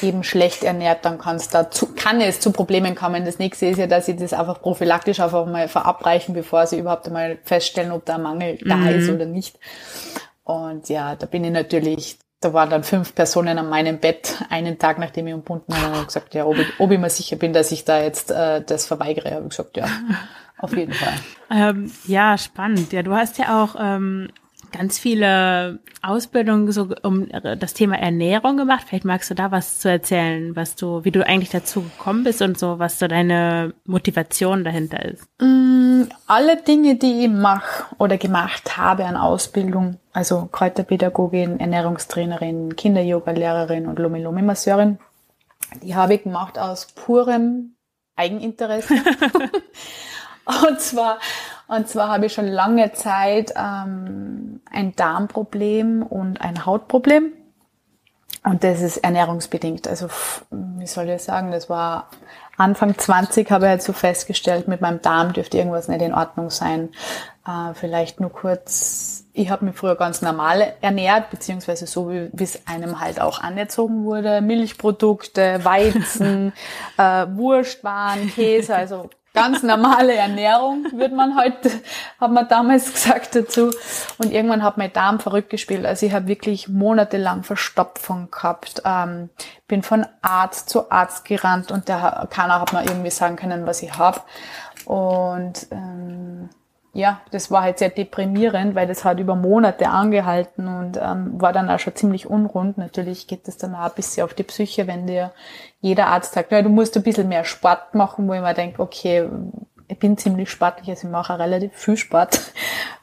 eben schlecht ernährt, dann kann es dazu, kann es zu Problemen kommen. Das nächste ist ja, dass sie das einfach prophylaktisch einfach mal verabreichen, bevor sie überhaupt einmal feststellen, ob da ein Mangel mhm. da ist oder nicht. Und ja, da bin ich natürlich da waren dann fünf Personen an meinem Bett, einen Tag nachdem ich umbunden war, und gesagt, ja, ob ich, ob ich mir sicher bin, dass ich da jetzt äh, das verweigere. Habe ich gesagt, ja, auf jeden Fall. [laughs] Ähm, ja, spannend. Ja, du hast ja auch ähm, ganz viele Ausbildungen so um das Thema Ernährung gemacht. Vielleicht magst du da was zu erzählen, was du, wie du eigentlich dazu gekommen bist und so, was so deine Motivation dahinter ist. Mm, alle Dinge, die ich mache oder gemacht habe an Ausbildung, also Kräuterpädagogin, Ernährungstrainerin, Kinder-Yoga-Lehrerin und Lomi-Lomi-Masseurin, die habe ich gemacht aus purem Eigeninteresse. [laughs] [laughs] und zwar, und zwar habe ich schon lange Zeit ähm, ein Darmproblem und ein Hautproblem. Und das ist ernährungsbedingt. Also, wie soll ich sagen, das war Anfang 20 habe ich halt so festgestellt, mit meinem Darm dürfte irgendwas nicht in Ordnung sein. Äh, vielleicht nur kurz, ich habe mich früher ganz normal ernährt, beziehungsweise so, wie es einem halt auch anerzogen wurde. Milchprodukte, Weizen, [laughs] äh, Wurstwaren, Käse, also ganz normale Ernährung, würde man heute, hat man damals gesagt dazu. Und irgendwann hat mein Darm verrückt gespielt. Also ich habe wirklich monatelang Verstopfung gehabt. Ähm, bin von Arzt zu Arzt gerannt und der keiner hat mir irgendwie sagen können, was ich habe. Und ähm, ja, das war halt sehr deprimierend, weil das hat über Monate angehalten und ähm, war dann auch schon ziemlich unrund. Natürlich geht das dann auch ein bisschen auf die Psyche, wenn dir jeder Arzt sagt, ja, du musst ein bisschen mehr Sport machen, wo ich mir denke, okay, ich bin ziemlich sportlich, also ich mache relativ viel Sport. [laughs]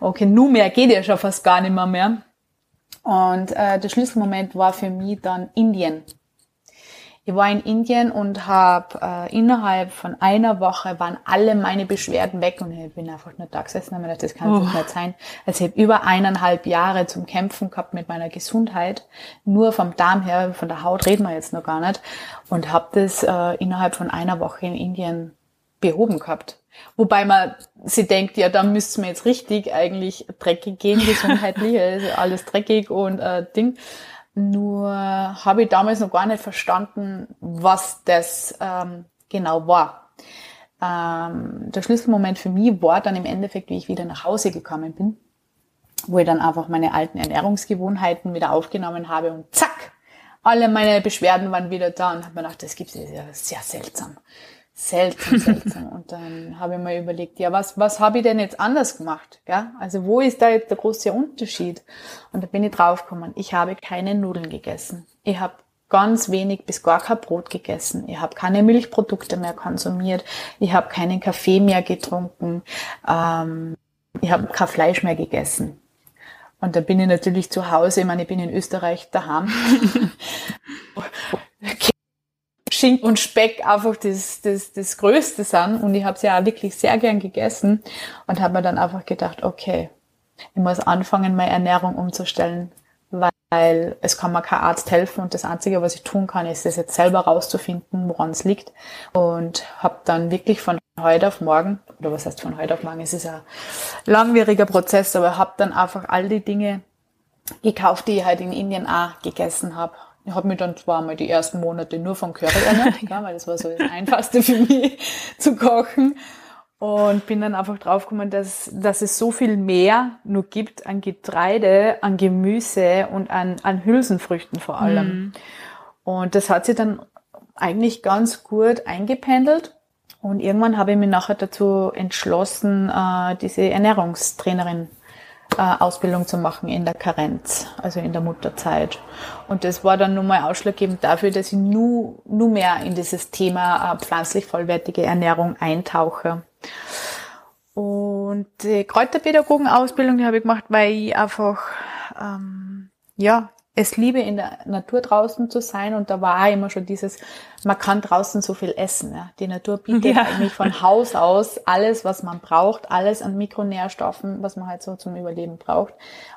Okay, nur mehr geht ja schon fast gar nicht mehr. mehr. Und äh, der Schlüsselmoment war für mich dann Indien. Ich war in Indien und habe äh, innerhalb von einer Woche waren alle meine Beschwerden weg und ich bin einfach nur da gesessen und mir gedacht, das kann oh. nicht sein. Also ich habe über eineinhalb Jahre zum Kämpfen gehabt mit meiner Gesundheit, nur vom Darm her, von der Haut reden wir jetzt noch gar nicht und habe das äh, innerhalb von einer Woche in Indien behoben gehabt. Wobei man sie denkt, ja, da müsste man jetzt richtig eigentlich dreckig gehen, [laughs] gesundheitlich, also alles dreckig und äh, Ding. Nur habe ich damals noch gar nicht verstanden, was das ähm, genau war. Ähm, der Schlüsselmoment für mich war dann im Endeffekt, wie ich wieder nach Hause gekommen bin, wo ich dann einfach meine alten Ernährungsgewohnheiten wieder aufgenommen habe und zack, alle meine Beschwerden waren wieder da und habe mir gedacht, das gibt es ja sehr seltsam. Seltsam, [laughs] seltsam. Und dann habe ich mir überlegt, ja, was, was habe ich denn jetzt anders gemacht? Ja? Also wo ist da jetzt der große Unterschied? Und da bin ich draufgekommen, ich habe keine Nudeln gegessen. Ich habe ganz wenig bis gar kein Brot gegessen. Ich habe keine Milchprodukte mehr konsumiert. Ich habe keinen Kaffee mehr getrunken. Ähm, ich habe kein Fleisch mehr gegessen. Und da bin ich natürlich zu Hause, ich meine, ich bin in Österreich daheim. [laughs] [laughs] Schinken und Speck einfach das, das, das Größte sind. Und ich habe es ja auch wirklich sehr gern gegessen und habe mir dann einfach gedacht, okay, ich muss anfangen, meine Ernährung umzustellen, weil es kann mir kein Arzt helfen und das Einzige, was ich tun kann, ist es jetzt selber rauszufinden, woran es liegt. Und habe dann wirklich von heute auf morgen, oder was heißt von heute auf morgen, es ist ein langwieriger Prozess, aber habe dann einfach all die Dinge gekauft, die ich halt in Indien auch gegessen habe. Ich habe mich dann zwar mal die ersten Monate nur vom Curry ernährt, [laughs] ja, weil das war so das Einfachste für mich [laughs] zu kochen. Und bin dann einfach draufgekommen, dass, dass es so viel mehr nur gibt an Getreide, an Gemüse und an, an Hülsenfrüchten vor allem. Mhm. Und das hat sich dann eigentlich ganz gut eingependelt. Und irgendwann habe ich mich nachher dazu entschlossen, äh, diese Ernährungstrainerin äh, Ausbildung zu machen in der Karenz, also in der Mutterzeit. Und das war dann nun mal ausschlaggebend dafür, dass ich nur, nur mehr in dieses Thema äh, pflanzlich vollwertige Ernährung eintauche. Und die Kräuterpädagogenausbildung, die habe ich gemacht, weil ich einfach ähm, ja es liebe, in der Natur draußen zu sein. Und da war immer schon dieses, man kann draußen so viel essen. Ja. Die Natur bietet ja. eigentlich von Haus aus alles, was man braucht, alles an Mikronährstoffen, was man halt so zum Überleben braucht.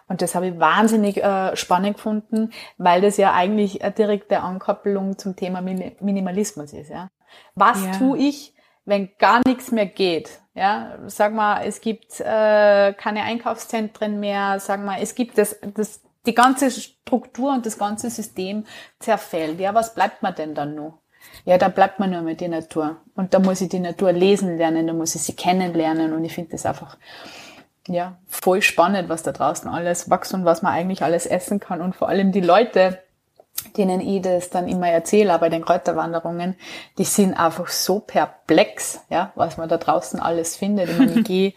Und das habe ich wahnsinnig äh, spannend gefunden, weil das ja eigentlich eine direkte Ankoppelung zum Thema Minimalismus ist. Ja. Was ja. tue ich, wenn gar nichts mehr geht? Ja, sag mal, es gibt äh, keine Einkaufszentren mehr. Sag mal, es gibt das, das die ganze Struktur und das ganze System zerfällt. Ja, was bleibt mir denn dann noch? Ja, da bleibt man nur mit der Natur. Und da muss ich die Natur lesen lernen, da muss ich sie kennenlernen. Und ich finde das einfach, ja, voll spannend, was da draußen alles wächst und was man eigentlich alles essen kann. Und vor allem die Leute, denen ich das dann immer erzähle, bei den Kräuterwanderungen, die sind einfach so perplex, ja, was man da draußen alles findet. Ich meine, ich [laughs] gehe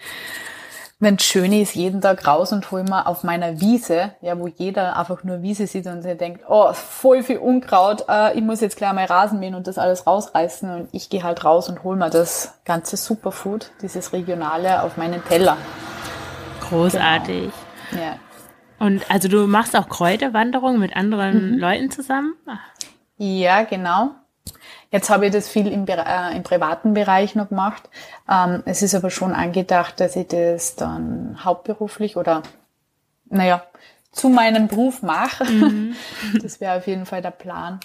wenn es schön ist, jeden Tag raus und hol mal auf meiner Wiese, ja, wo jeder einfach nur Wiese sieht und sich denkt, oh, voll viel Unkraut, äh, ich muss jetzt gleich mal Rasen mähen und das alles rausreißen und ich gehe halt raus und hol mal das ganze Superfood, dieses Regionale auf meinen Teller. Großartig. Genau. Ja. Und also du machst auch Kräuterwanderungen mit anderen mhm. Leuten zusammen? Ja, genau. Jetzt habe ich das viel im, äh, im privaten Bereich noch gemacht. Ähm, es ist aber schon angedacht, dass ich das dann hauptberuflich oder, naja, zu meinem Beruf mache. Mhm. [laughs] Das wäre auf jeden Fall der Plan.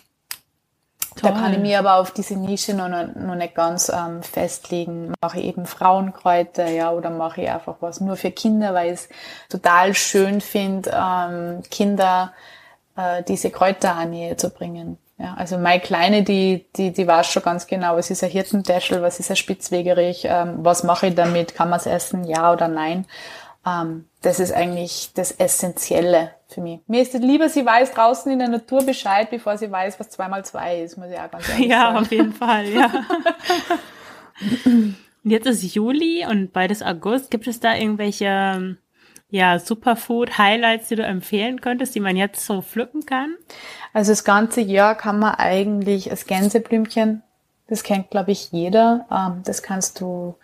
Toll. Da kann ich mir aber auf diese Nische noch, noch nicht ganz ähm, festlegen. Mache ich eben Frauenkräuter, ja, oder mache ich einfach was nur für Kinder, weil ich es total schön finde, ähm, Kinder äh, diese Kräuter an näher zu bringen. Ja, also meine Kleine, die, die, die weiß schon ganz genau, was ist ein Hirtentäschel, was ist ein Spitzwegerich, ähm, was mache ich damit, kann man es essen, ja oder nein. Ähm, das ist eigentlich das Essentielle für mich. Mir ist es lieber, sie weiß draußen in der Natur Bescheid, bevor sie weiß, was zwei mal zwei ist, muss ich auch ganz ehrlich [laughs] ja, sagen. Ja, auf jeden Fall, ja. [laughs] Jetzt ist Juli und beides August. Gibt es da irgendwelche ja, Superfood-Highlights, die du empfehlen könntest, die man jetzt so pflücken kann? Also das ganze Jahr kann man eigentlich das Gänseblümchen, das kennt glaube ich jeder, ähm, das kannst du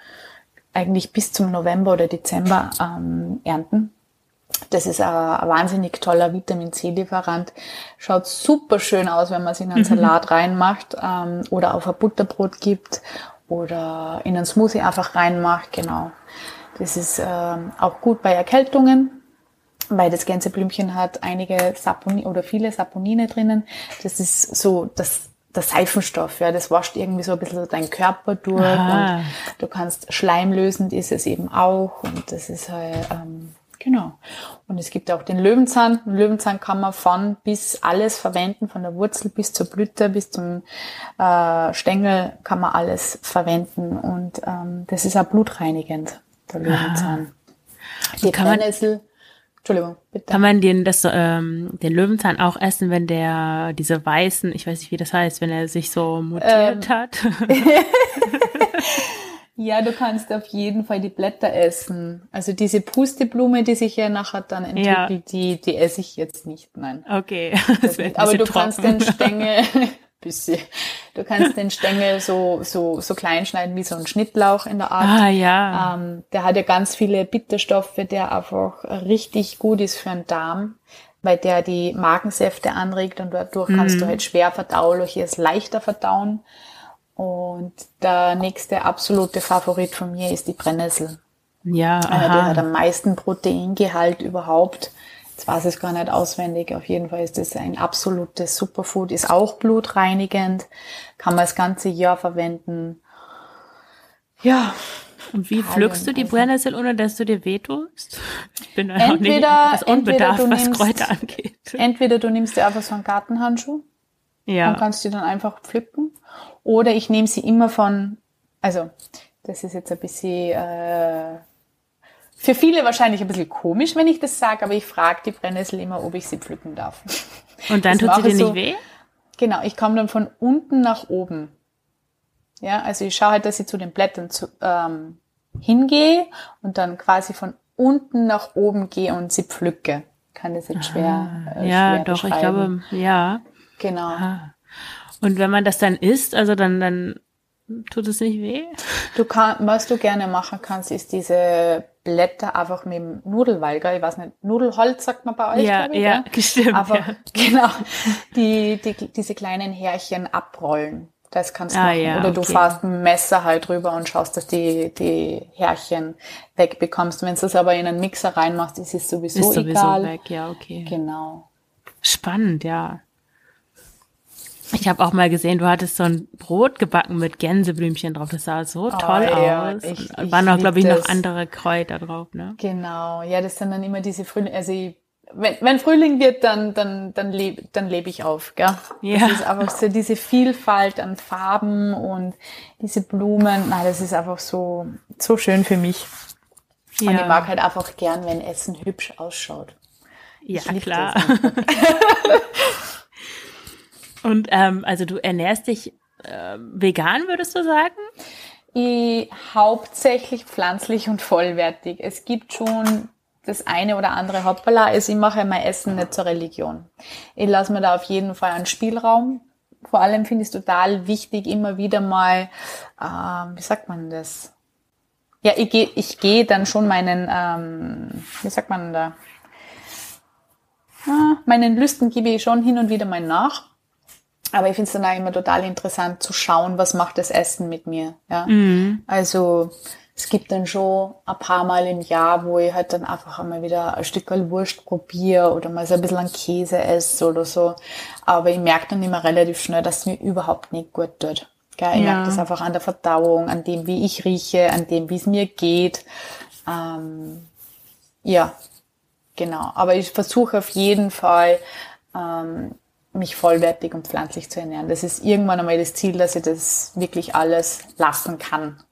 eigentlich bis zum November oder Dezember ähm, ernten. Das ist ein, ein wahnsinnig toller Vitamin C-Lieferant. Schaut super schön aus, wenn man es in einen mhm. [laughs] Salat reinmacht ähm, oder auf ein Butterbrot gibt oder in einen Smoothie einfach reinmacht. Genau. Das ist ähm, auch gut bei Erkältungen, weil das Gänseblümchen hat einige Saponine oder viele Saponine drinnen. Das ist so das der Seifenstoff, ja, das wascht irgendwie so ein bisschen deinen Körper durch Aha. und du kannst schleimlösend ist es eben auch und das ist halt, ähm, genau. Und es gibt auch den Löwenzahn. Den Löwenzahn kann man von bis alles verwenden, von der Wurzel bis zur Blüte, bis zum äh, Stängel kann man alles verwenden und ähm, das ist auch blutreinigend, der Löwenzahn. Ah. Die Brennnessel, Entschuldigung, bitte. Kann man den, das, ähm, den Löwenzahn auch essen, wenn der diese weißen, ich weiß nicht, wie das heißt, wenn er sich so mutiert ähm. hat? [laughs] ja, du kannst auf jeden Fall die Blätter essen. Also diese Pusteblume, die sich ja nachher dann entwickelt, ja. die, die esse ich jetzt nicht, nein. Okay. [laughs] Das das aber du trocken. kannst den Stängel, [laughs] bisschen. Du kannst den Stängel so, so, so klein schneiden wie so ein Schnittlauch in der Art. Ah, ja. Ähm, der hat ja ganz viele Bitterstoffe, der einfach richtig gut ist für den Darm, weil der die Magensäfte anregt und dadurch mhm. kannst du halt schwer verdauliches leichter verdauen. Und der nächste absolute Favorit von mir ist die Brennnessel. Ja, aha. Der hat am meisten Proteingehalt überhaupt. Jetzt weiß ich es gar nicht auswendig. Auf jeden Fall ist das ein absolutes Superfood, ist auch blutreinigend, kann man das ganze Jahr verwenden. Ja. Und wie pflückst du die Brennnessel, ohne dass du dir wehtust? Ich bin entweder, nicht unbedarft, entweder was Kräuter angeht. Entweder du nimmst dir einfach so einen Gartenhandschuh ja. und kannst die dann einfach pflücken. Oder ich nehme sie immer von, also das ist jetzt ein bisschen äh, für viele wahrscheinlich ein bisschen komisch, wenn ich das sage, aber ich frage die Brennnessel immer, ob ich sie pflücken darf. Und dann das tut sie dir so, nicht weh? Genau, ich komme dann von unten nach oben. Ja, also ich schaue halt, dass ich zu den Blättern zu, ähm, hingehe und dann quasi von unten nach oben gehe und sie pflücke. Kann das jetzt schwer. Äh, ja, schwer doch, ich glaube, ja. Genau. Aha. Und wenn man das dann isst, also dann, dann tut es nicht weh? Du kannst, was du gerne machen kannst, ist diese Blätter einfach mit dem Nudelwalger, ich weiß nicht, Nudelholz sagt man bei euch, ja, ich, ja, ja, stimmt. Aber ja. [laughs] genau, die, die, diese kleinen Härchen abrollen. Das kannst du ah, machen. Ja, Oder du okay. fährst ein Messer halt drüber und schaust, dass die, die Härchen wegbekommst. Wenn du es aber in einen Mixer reinmachst, ist es sowieso, ist sowieso egal. weg, ja, okay. Genau. Spannend, ja. Ich habe auch mal gesehen, du hattest so ein Brot gebacken mit Gänseblümchen drauf. Das sah so oh, toll ja, aus. Ich, ich waren auch, glaube ich, noch andere Kräuter drauf, ne? Genau. Ja, das sind dann immer diese Frühling, also ich, wenn, wenn Frühling wird, dann, dann, dann lebe dann leb ich auf, gell? Ja. Das ist einfach so diese Vielfalt an Farben und diese Blumen. Na, das ist einfach so, so schön für mich. Ja. Und ich mag halt einfach gern, wenn Essen hübsch ausschaut. Ja, klar. [laughs] [laughs] Und ähm, also du ernährst dich äh, vegan, würdest du sagen? Ich, hauptsächlich pflanzlich und vollwertig. Es gibt schon das eine oder andere Hoppala. Also ich mache mein Essen nicht zur Religion. Ich lasse mir da auf jeden Fall einen Spielraum. Vor allem finde ich es total wichtig, immer wieder mal, äh, wie sagt man das? Ja, ich gehe ich geh dann schon meinen, ähm, wie sagt man da? Ah, meinen Lüsten gebe ich schon hin und wieder mal nach. Aber ich finde es dann auch immer total interessant zu schauen, was macht das Essen mit mir. Ja? Mhm. Also es gibt dann schon ein paar Mal im Jahr, wo ich halt dann einfach einmal wieder ein Stück Wurst probiere oder mal so ein bisschen an Käse esse oder so. Aber ich merke dann immer relativ schnell, dass es mir überhaupt nicht gut tut. Gell? Ich ja. merke das einfach an der Verdauung, an dem, wie ich rieche, an dem, wie es mir geht. Ähm, ja, genau. Aber ich versuche auf jeden Fall, ähm, mich vollwertig und pflanzlich zu ernähren. Das ist irgendwann einmal das Ziel, dass ich das wirklich alles lassen kann.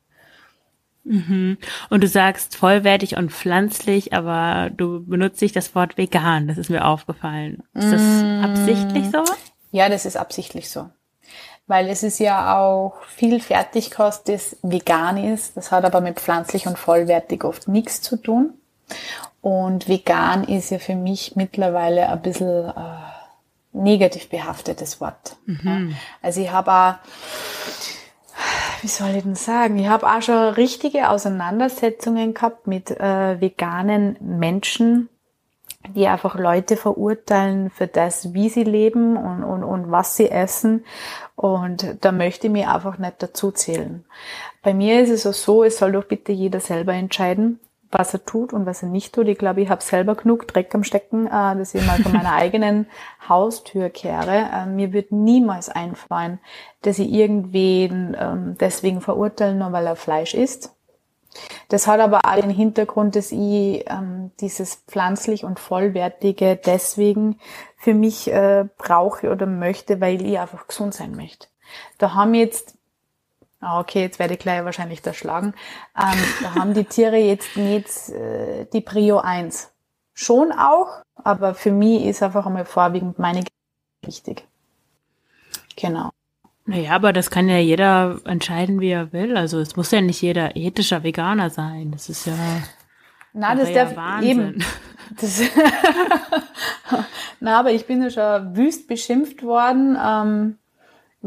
Mhm. Und du sagst vollwertig und pflanzlich, aber du benutzt nicht das Wort vegan. Das ist mir aufgefallen. Ist das mm. absichtlich so? Ja, das ist absichtlich so. Weil es ist ja auch viel Fertigkost, das vegan ist. Das hat aber mit pflanzlich und vollwertig oft nichts zu tun. Und vegan ist ja für mich mittlerweile ein bisschen äh, negativ behaftetes Wort. Mhm. Also ich habe auch wie soll ich denn sagen? Ich habe auch schon richtige Auseinandersetzungen gehabt mit äh, veganen Menschen, die einfach Leute verurteilen für das, wie sie leben und, und, und was sie essen. Und da möchte ich mich einfach nicht dazu zählen. Bei mir ist es auch so, es soll doch bitte jeder selber entscheiden, was er tut und was er nicht tut. Ich glaube, ich habe selber genug Dreck am Stecken, äh, dass ich mal von meiner [laughs] eigenen Haustür kehre. Äh, mir wird niemals einfallen, dass ich irgendwen ähm, deswegen verurteilen, nur weil er Fleisch isst. Das hat aber auch den Hintergrund, dass ich ähm, dieses pflanzlich und vollwertige deswegen für mich äh, brauche oder möchte, weil ich einfach gesund sein möchte. Da haben jetzt okay, jetzt werde ich gleich wahrscheinlich da schlagen. Ähm, da haben die Tiere jetzt nicht äh, die Prio 1. Schon auch, aber für mich ist einfach einmal vorwiegend meine wichtig. Genau. Naja, aber das kann ja jeder entscheiden, wie er will. Also es muss ja nicht jeder ethischer Veganer sein. Das ist ja. Na, das darf ja eben. Das [laughs] Na, aber ich bin ja schon wüst beschimpft worden. Ähm,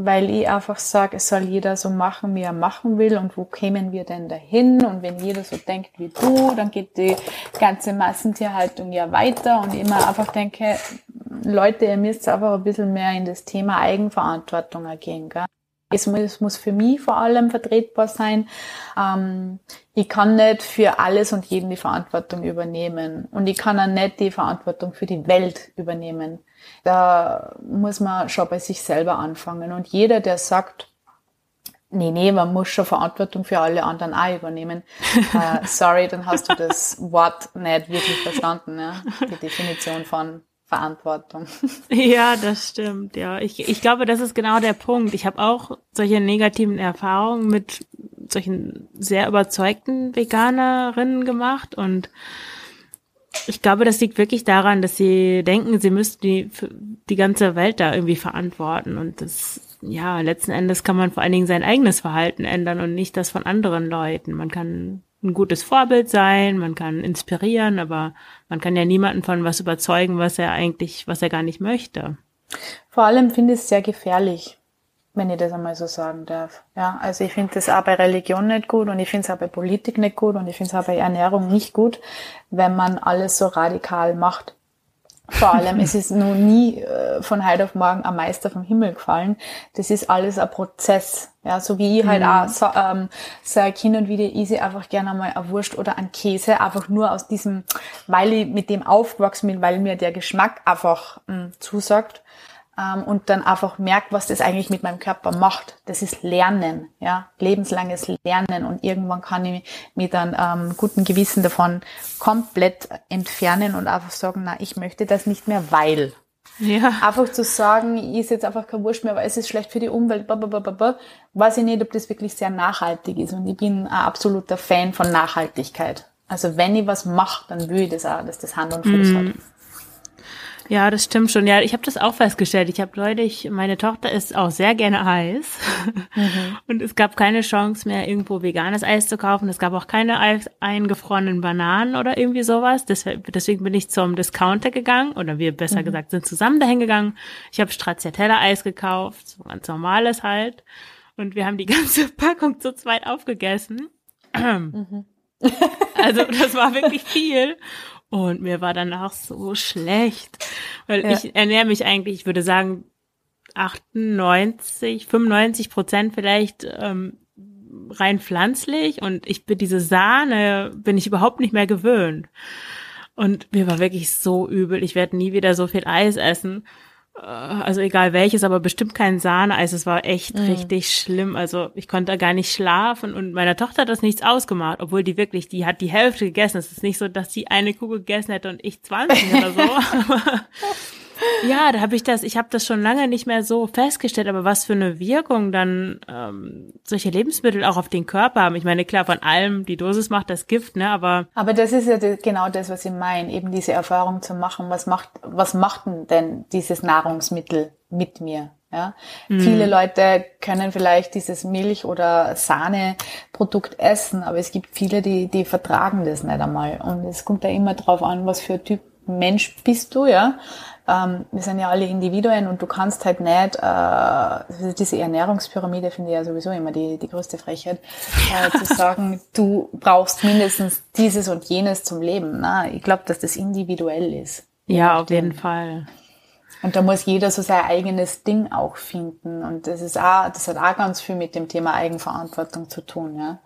weil ich einfach sage, es soll jeder so machen, wie er machen will und wo kämen wir denn dahin? Und wenn jeder so denkt wie du, dann geht die ganze Massentierhaltung ja weiter und immer einfach denke, Leute, ihr müsst einfach ein bisschen mehr in das Thema Eigenverantwortung ergehen. Gell? Es muss, es muss für mich vor allem vertretbar sein. Ähm, ich kann nicht für alles und jeden die Verantwortung übernehmen. Und ich kann auch nicht die Verantwortung für die Welt übernehmen. Da muss man schon bei sich selber anfangen. Und jeder, der sagt, nee, nee, man muss schon Verantwortung für alle anderen auch übernehmen, [laughs] äh, sorry, dann hast du das Wort nicht wirklich verstanden, ja? die [laughs] Definition von Verantwortung. [laughs] Ja, das stimmt, ja. Ich, ich glaube, das ist genau der Punkt. Ich habe auch solche negativen Erfahrungen mit solchen sehr überzeugten Veganerinnen gemacht und ich glaube, das liegt wirklich daran, dass sie denken, sie müssten die, die ganze Welt da irgendwie verantworten. Und das, ja, letzten Endes kann man vor allen Dingen sein eigenes Verhalten ändern und nicht das von anderen Leuten. Man kann ein gutes Vorbild sein, man kann inspirieren, aber man kann ja niemanden von was überzeugen, was er eigentlich, was er gar nicht möchte. Vor allem finde ich es sehr gefährlich, wenn ich das einmal so sagen darf. Ja, also ich finde das auch bei Religion nicht gut und ich finde es auch bei Politik nicht gut und ich finde es auch bei Ernährung nicht gut, wenn man alles so radikal macht. Vor allem, es ist noch nie äh, von heute auf morgen ein Meister vom Himmel gefallen. Das ist alles ein Prozess. Ja, so wie ich halt mhm. auch so, ähm, sage hin und wieder easy einfach gerne mal eine Wurst oder einen Käse, einfach nur aus diesem, weil ich mit dem aufgewachsen bin, weil mir der Geschmack einfach mh, mm, zusagt ähm, und dann einfach merkt, was das eigentlich mit meinem Körper macht. Das ist Lernen, ja, lebenslanges Lernen und irgendwann kann ich mich dann ähm, guten Gewissen davon komplett entfernen und einfach sagen, na, ich möchte das nicht mehr, weil. Ja. Einfach zu sagen, ich ist jetzt einfach kein Wurst mehr, weil es ist schlecht für die Umwelt, blablabla, weiß ich nicht, ob das wirklich sehr nachhaltig ist. Und ich bin ein absoluter Fan von Nachhaltigkeit. Also wenn ich was mache, dann will ich das auch, dass das Hand und Fuß mm. hat. Ja, das stimmt schon. Ja, ich habe das auch festgestellt. Ich habe neulich, meine Tochter isst auch sehr gerne Eis. Mhm. Und es gab keine Chance mehr, irgendwo veganes Eis zu kaufen. Es gab auch keine eingefrorenen Bananen oder irgendwie sowas. Deswegen bin ich zum Discounter gegangen. Oder wir besser mhm. gesagt sind zusammen dahin gegangen. Ich habe Stracciatella-Eis gekauft, so ganz normales halt. Und wir haben die [laughs] ganze Packung zu zweit aufgegessen. Mhm. also das war wirklich viel. [laughs] Und mir war danach so schlecht, weil ja. ich ernähre mich eigentlich, ich würde sagen, 98, 95 Prozent vielleicht ähm, rein pflanzlich und ich bin diese Sahne, bin ich überhaupt nicht mehr gewöhnt. Und mir war wirklich so übel, ich werde nie wieder so viel Eis essen. Äh, also egal welches, aber bestimmt kein Sahneeis. Es war echt mhm. richtig schlimm. Also ich konnte gar nicht schlafen und meiner Tochter hat das nichts ausgemacht, obwohl die wirklich, die hat die Hälfte gegessen. Es ist nicht so, dass sie eine Kugel gegessen hätte und ich 20 oder so. [laughs] [laughs] [laughs] Ja, da habe ich das, ich habe das schon lange nicht mehr so festgestellt, aber was für eine Wirkung dann ähm, solche Lebensmittel auch auf den Körper haben. Ich meine, klar, von allem, die Dosis macht das Gift, ne? Aber. Aber das ist ja genau das, was ich meine, eben diese Erfahrung zu machen. Was macht, was macht denn dieses Nahrungsmittel mit mir? Ja, mhm. viele Leute können vielleicht dieses Milch- oder Sahneprodukt essen, aber es gibt viele, die, die vertragen das nicht einmal. Und es kommt da immer drauf an, was für Typ Mensch bist du, ja ähm, wir sind ja alle Individuen und du kannst halt nicht, äh, diese Ernährungspyramide finde ich ja sowieso immer die, die größte Frechheit, äh, zu [laughs] sagen, du brauchst mindestens dieses und jenes zum Leben. Na, ich glaube, dass das individuell ist. Ja, auf jeden Fall. Und da muss jeder so sein eigenes Ding auch finden. Und das ist auch, das hat auch ganz viel mit dem Thema Eigenverantwortung zu tun, ja.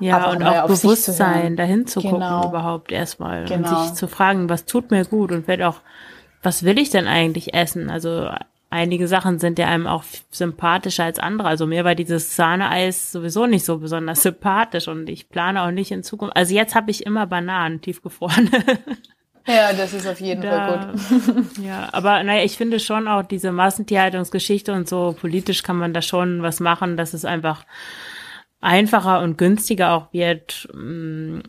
Ja, und auch Bewusstsein, dahin zu genau. gucken überhaupt erstmal. Genau. Und sich zu fragen, was tut mir gut und vielleicht auch was will ich denn eigentlich essen? Also einige Sachen sind ja einem auch sympathischer als andere. Also mir war dieses Sahneeis sowieso nicht so besonders [laughs] sympathisch und ich plane auch nicht in Zukunft. Also jetzt habe ich immer Bananen tiefgefroren. [laughs] Ja, das ist auf jeden da, Fall gut. [laughs] Ja, aber naja, ich finde schon auch diese Massentierhaltungsgeschichte und so politisch kann man da schon was machen, dass es einfach einfacher und günstiger auch wird, mm,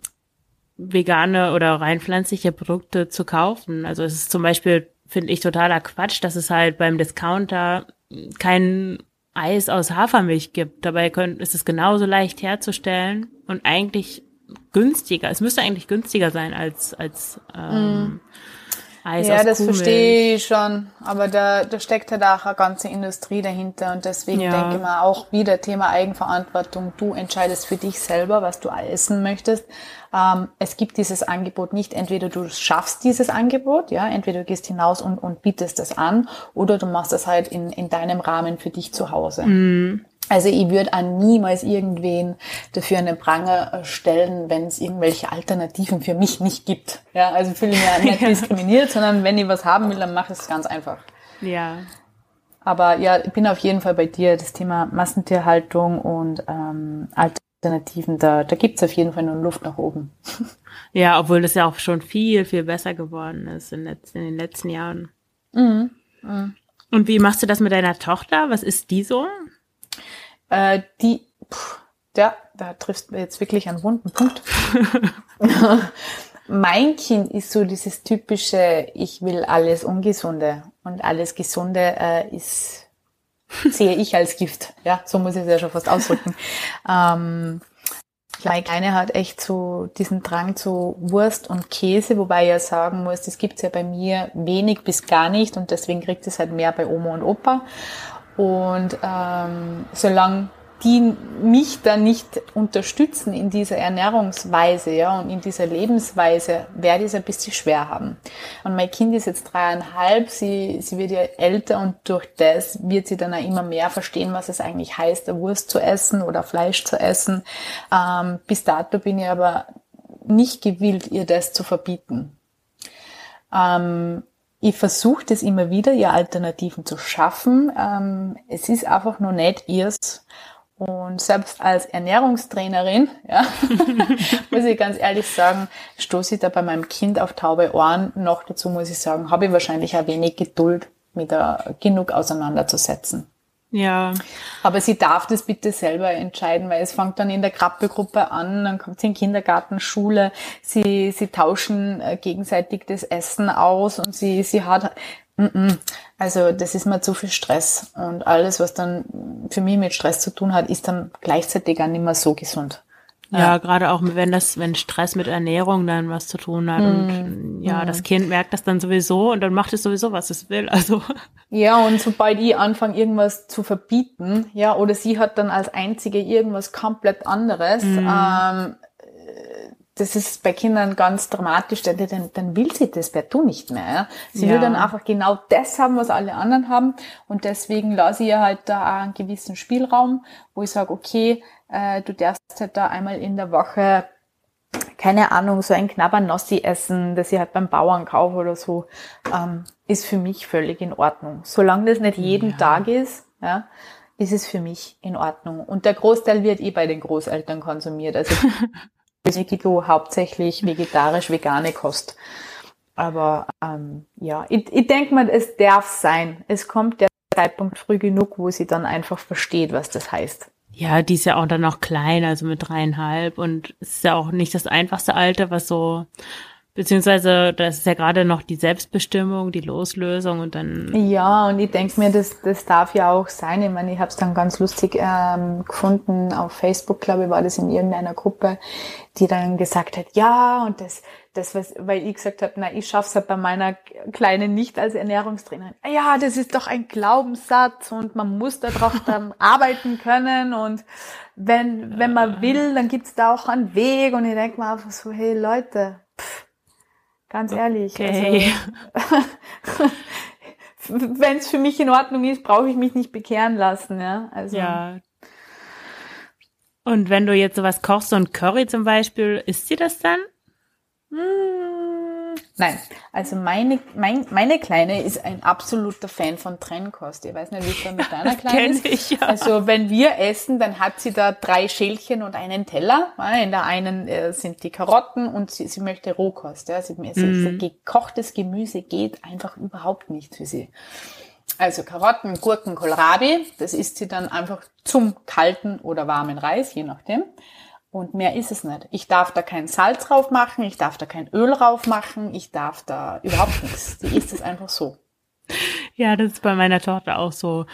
vegane oder rein pflanzliche Produkte zu kaufen. Also es ist zum Beispiel, finde ich, totaler Quatsch, dass es halt beim Discounter kein Eis aus Hafermilch gibt. Dabei können, ist es genauso leicht herzustellen und eigentlich günstiger. Es müsste eigentlich günstiger sein als, als ähm, mm. Eis ja, das Kuhmilch. verstehe ich schon. Aber da, da steckt halt auch eine ganze Industrie dahinter. Und deswegen ja. denke ich mal auch wieder Thema Eigenverantwortung. Du entscheidest für dich selber, was du essen möchtest. Ähm, es gibt dieses Angebot nicht. Entweder du schaffst dieses Angebot, ja, entweder du gehst hinaus und, und bietest das an, oder du machst das halt in, in deinem Rahmen für dich zu Hause. Mhm. Also ich würde an niemals irgendwen dafür einen Pranger stellen, wenn es irgendwelche Alternativen für mich nicht gibt. Ja, also fühle ich mich [laughs] nicht diskriminiert, sondern wenn ich was haben will, dann mache ich es ganz einfach. Ja. Aber ja, ich bin auf jeden Fall bei dir. Das Thema Massentierhaltung und ähm, Alternativen, da, da gibt es auf jeden Fall nur Luft nach oben. [laughs] Ja, obwohl das ja auch schon viel, viel besser geworden ist in, in den letzten Jahren. Mhm. Mhm. Und wie machst du das mit deiner Tochter? Was ist die so? Äh, die, pff, ja, da triffst du jetzt wirklich einen wunden Punkt. [laughs] mein Kind ist so dieses typische, ich will alles Ungesunde und alles Gesunde äh, ist, sehe ich als Gift. Ja, so muss ich es ja schon fast ausdrücken. [laughs] ähm, meine Kleine hat echt so diesen Drang zu Wurst und Käse, wobei ich ja sagen muss, das gibt's ja bei mir wenig bis gar nicht und deswegen kriegt es halt mehr bei Oma und Opa. Und ähm, solange die mich dann nicht unterstützen in dieser Ernährungsweise ja, und in dieser Lebensweise, werde ich es ein bisschen schwer haben. Und mein Kind ist jetzt dreieinhalb, sie, sie wird ja älter und durch das wird sie dann auch immer mehr verstehen, was es eigentlich heißt, Wurst zu essen oder Fleisch zu essen. Ähm, bis dato bin ich aber nicht gewillt, ihr das zu verbieten. Ähm, ich versuche das immer wieder, ihr Alternativen zu schaffen. Ähm, es ist einfach nur nicht ihrs. Und selbst als Ernährungstrainerin, ja, [laughs] muss ich ganz ehrlich sagen, stoße ich da bei meinem Kind auf taube Ohren. Noch dazu muss ich sagen, habe ich wahrscheinlich auch wenig Geduld, mit da genug auseinanderzusetzen. Ja. Aber sie darf das bitte selber entscheiden, weil es fängt dann in der Krabbelgruppe an, dann kommt sie in Kindergarten, Schule, sie, sie tauschen äh, gegenseitig das Essen aus und sie, sie hat, also das ist mir zu viel Stress und alles, was dann für mich mit Stress zu tun hat, ist dann gleichzeitig auch nicht mehr so gesund. Ja, ja, gerade auch wenn das, wenn Stress mit Ernährung dann was zu tun hat mm. und ja, mm. das Kind merkt das dann sowieso und dann macht es sowieso, was es will. Also ja, und sobald ich anfange, irgendwas zu verbieten, ja, oder sie hat dann als einzige irgendwas komplett anderes, mm. ähm, das ist bei Kindern ganz dramatisch, denn dann, dann will sie das Du nicht mehr. Ja? Sie ja. will dann einfach genau das haben, was alle anderen haben. Und deswegen lasse ich ihr halt da auch einen gewissen Spielraum, wo ich sage, okay, äh, du darfst halt da einmal in der Woche, keine Ahnung, so ein knabber Nossi essen, das ich halt beim Bauern kaufe oder so, ähm, ist für mich völlig in Ordnung. Solange das nicht jeden ja. Tag ist, ja, ist es für mich in Ordnung. Und der Großteil wird eh bei den Großeltern konsumiert. Also [laughs] Kilo hauptsächlich vegetarisch, vegane Kost. Aber ähm, ja, ich, ich denke mal, es darf sein. Es kommt der Zeitpunkt früh genug, wo sie dann einfach versteht, was das heißt. Ja, die ist ja auch dann noch klein, also mit dreieinhalb und es ist ja auch nicht das einfachste Alter, was so Beziehungsweise, das ist ja gerade noch die Selbstbestimmung, die Loslösung und dann. Ja, und ich denke mir, das, das darf ja auch sein. Ich meine, ich habe es dann ganz lustig ähm, gefunden auf Facebook, glaube ich, war das in irgendeiner Gruppe, die dann gesagt hat, ja, und das, das was, weil ich gesagt habe, na, ich schaff's halt bei meiner Kleinen nicht als Ernährungstrainerin. Ja, das ist doch ein Glaubenssatz und man muss darauf [laughs] dann arbeiten können und wenn, wenn man will, dann gibt's da auch einen Weg und ich denke mir einfach so, hey Leute, pff, Ganz ehrlich. Okay. Also, [laughs] Wenn es für mich in Ordnung ist, brauche ich mich nicht bekehren lassen. Ja. Also. ja. Und wenn du jetzt sowas kochst, so ein Curry zum Beispiel, isst sie das dann? Hm. Nein, also meine, mein, meine Kleine ist ein absoluter Fan von Trennkost. Ich weiß nicht, wie es da mit deiner [laughs] Kleinen ist. Ich, ja. Also wenn wir essen, dann hat sie da drei Schälchen und einen Teller. In der einen äh, sind die Karotten und sie, sie möchte Rohkost. Ja. Sie, mm. Gekochtes Gemüse geht einfach überhaupt nicht für sie. Also Karotten, Gurken, Kohlrabi, das isst sie dann einfach zum kalten oder warmen Reis, je nachdem. Und mehr ist es nicht. Ich darf da kein Salz drauf machen, ich darf da kein Öl drauf machen, ich darf da überhaupt nichts. Die isst es einfach so. Ja, das ist bei meiner Tochter auch so.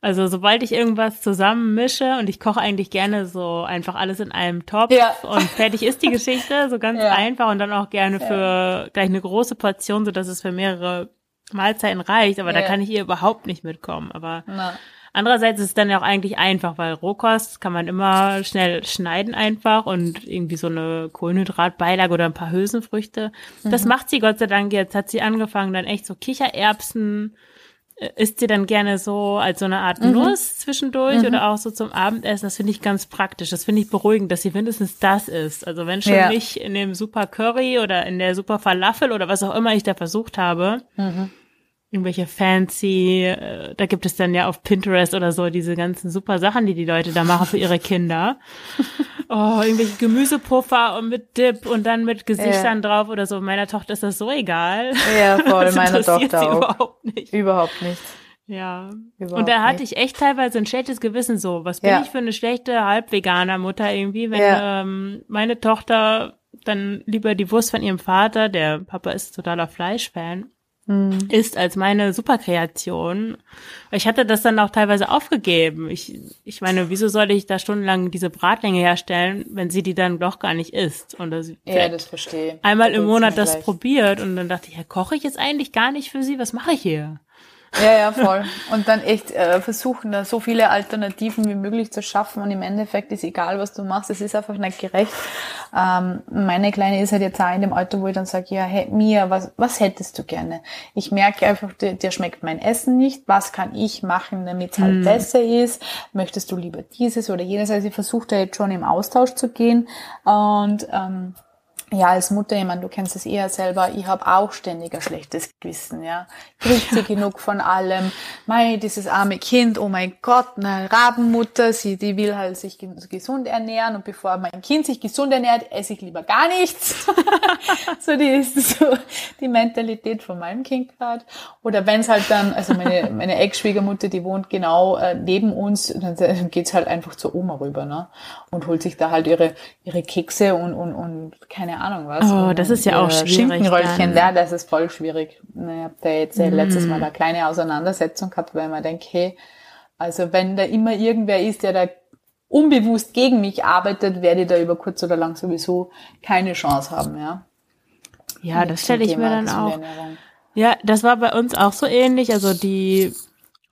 Also sobald ich irgendwas zusammenmische und ich koche eigentlich gerne so einfach alles in einem Topf ja. und fertig ist die [laughs] Geschichte, so ganz ja. einfach und dann auch gerne für ja. gleich eine große Portion, so dass es für mehrere Mahlzeiten reicht, aber da kann ich ihr überhaupt nicht mitkommen. Aber Na. Andererseits ist es dann ja auch eigentlich einfach, weil Rohkost kann man immer schnell schneiden einfach und irgendwie so eine Kohlenhydratbeilage oder ein paar Hülsenfrüchte. Mhm. Das macht sie Gott sei Dank jetzt. Hat sie angefangen, dann echt so Kichererbsen äh, isst sie dann gerne so als so eine Art mhm. Nuss zwischendurch mhm. oder auch so zum Abendessen. Das finde ich ganz praktisch. Das finde ich beruhigend, dass sie mindestens das ist. Also wenn schon ja. nicht in dem Super Curry oder in der Super Falafel oder was auch immer ich da versucht habe, mhm irgendwelche fancy, äh, da gibt es dann ja auf Pinterest oder so diese ganzen super Sachen, die die Leute da machen für ihre Kinder. [laughs] Oh, irgendwelche Gemüsepuffer und mit Dip und dann mit Gesichtern ja. drauf oder so. Meiner Tochter ist das so egal. Ja, voll, meiner Tochter auch. Überhaupt nicht. Überhaupt nicht. Ja. Überhaupt und da hatte ich echt teilweise ein schlechtes Gewissen so. Was bin ja. ich für eine schlechte halbveganer Mutter irgendwie, wenn ja. ähm, meine Tochter dann lieber die Wurst von ihrem Vater, der Papa ist totaler Fleischfan, mhm. ist als meine Superkreation. Ich hatte das dann auch teilweise aufgegeben. Ich, ich meine, wieso soll ich da stundenlang diese Bratlänge herstellen, wenn sie die dann doch gar nicht isst? Und das, ja, das verstehe. Einmal im Monat das gleich. probiert und dann dachte ich, ja, koche ich jetzt eigentlich gar nicht für sie? Was mache ich hier? Ja, ja, voll. Und dann echt äh, versuchen, da so viele Alternativen wie möglich zu schaffen. Und im Endeffekt ist egal, was du machst, es ist einfach nicht gerecht. Ähm, meine Kleine ist halt jetzt auch in dem Alter, wo ich dann sage, ja, hey, Mia, was, was hättest du gerne? Ich merke einfach, dir, dir schmeckt mein Essen nicht. Was kann ich machen, damit es halt mm. besser ist? Möchtest du lieber dieses oder jenes? Also ich versuche da jetzt schon im Austausch zu gehen. Und ähm, ja, als Mutter, ich meine, du kennst es eher selber, ich habe auch ständig ein schlechtes Gewissen, ja. Kriegt [laughs] sie genug von allem? Mei, dieses arme Kind, oh mein Gott, eine Rabenmutter, sie, die will halt sich gesund ernähren und bevor mein Kind sich gesund ernährt, esse ich lieber gar nichts. [laughs] so die ist so die Mentalität von meinem Kind gerade. Oder wenn es halt dann, also meine, meine Ex-Schwiegermutter, die wohnt genau äh, neben uns, dann geht's halt einfach zur Oma rüber, ne? Und holt sich da halt ihre, ihre Kekse und, und, und keine Ahnung was. Oh, das ist ja auch schwierig. Schinkenröllchen, ja, das ist voll schwierig. Ich habe da jetzt mm. letztes Mal eine kleine Auseinandersetzung gehabt, weil man denkt, hey, also wenn da immer irgendwer ist, der da unbewusst gegen mich arbeitet, werde ich da über kurz oder lang sowieso keine Chance haben, ja. Ja, das stelle ich mir dann auch. Ja, das war bei uns auch so ähnlich. Also die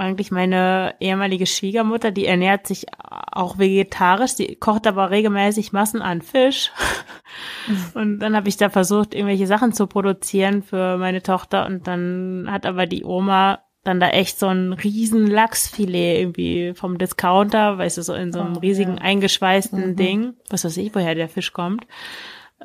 eigentlich meine ehemalige Schwiegermutter, die ernährt sich auch vegetarisch, die kocht aber regelmäßig Massen an Fisch. [laughs] Und dann habe ich da versucht, irgendwelche Sachen zu produzieren für meine Tochter und dann hat aber die Oma dann da echt so ein riesen Lachsfilet irgendwie vom Discounter, weißt du, so in so einem oh, riesigen ja. eingeschweißten mhm. Ding, was weiß ich, woher der Fisch kommt.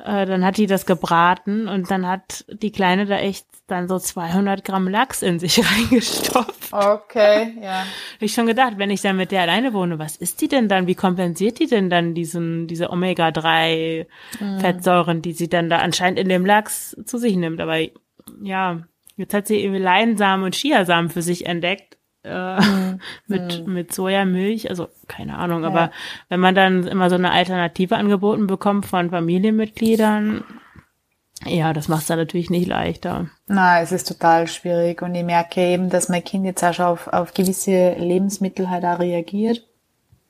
Äh, dann hat die das gebraten und dann hat die Kleine da echt dann so 200 Gramm Lachs in sich [laughs] reingestopft. Okay, ja. Ich schon gedacht, wenn ich dann mit der alleine wohne, was ist die denn dann? Wie kompensiert die denn dann diesen, diese Omega-3 mhm. Fettsäuren, die sie dann da anscheinend in dem Lachs zu sich nimmt? Aber ja, jetzt hat sie irgendwie Leinsamen und Chiasamen für sich entdeckt äh, mhm. [laughs] mit, mhm. mit Sojamilch, also keine Ahnung, ja. aber wenn man dann immer so eine Alternative angeboten bekommt von Familienmitgliedern, ja, das macht es dann natürlich nicht leichter. Na, es ist total schwierig und ich merke eben, dass mein Kind jetzt auch schon auf, auf gewisse Lebensmittel halt auch reagiert.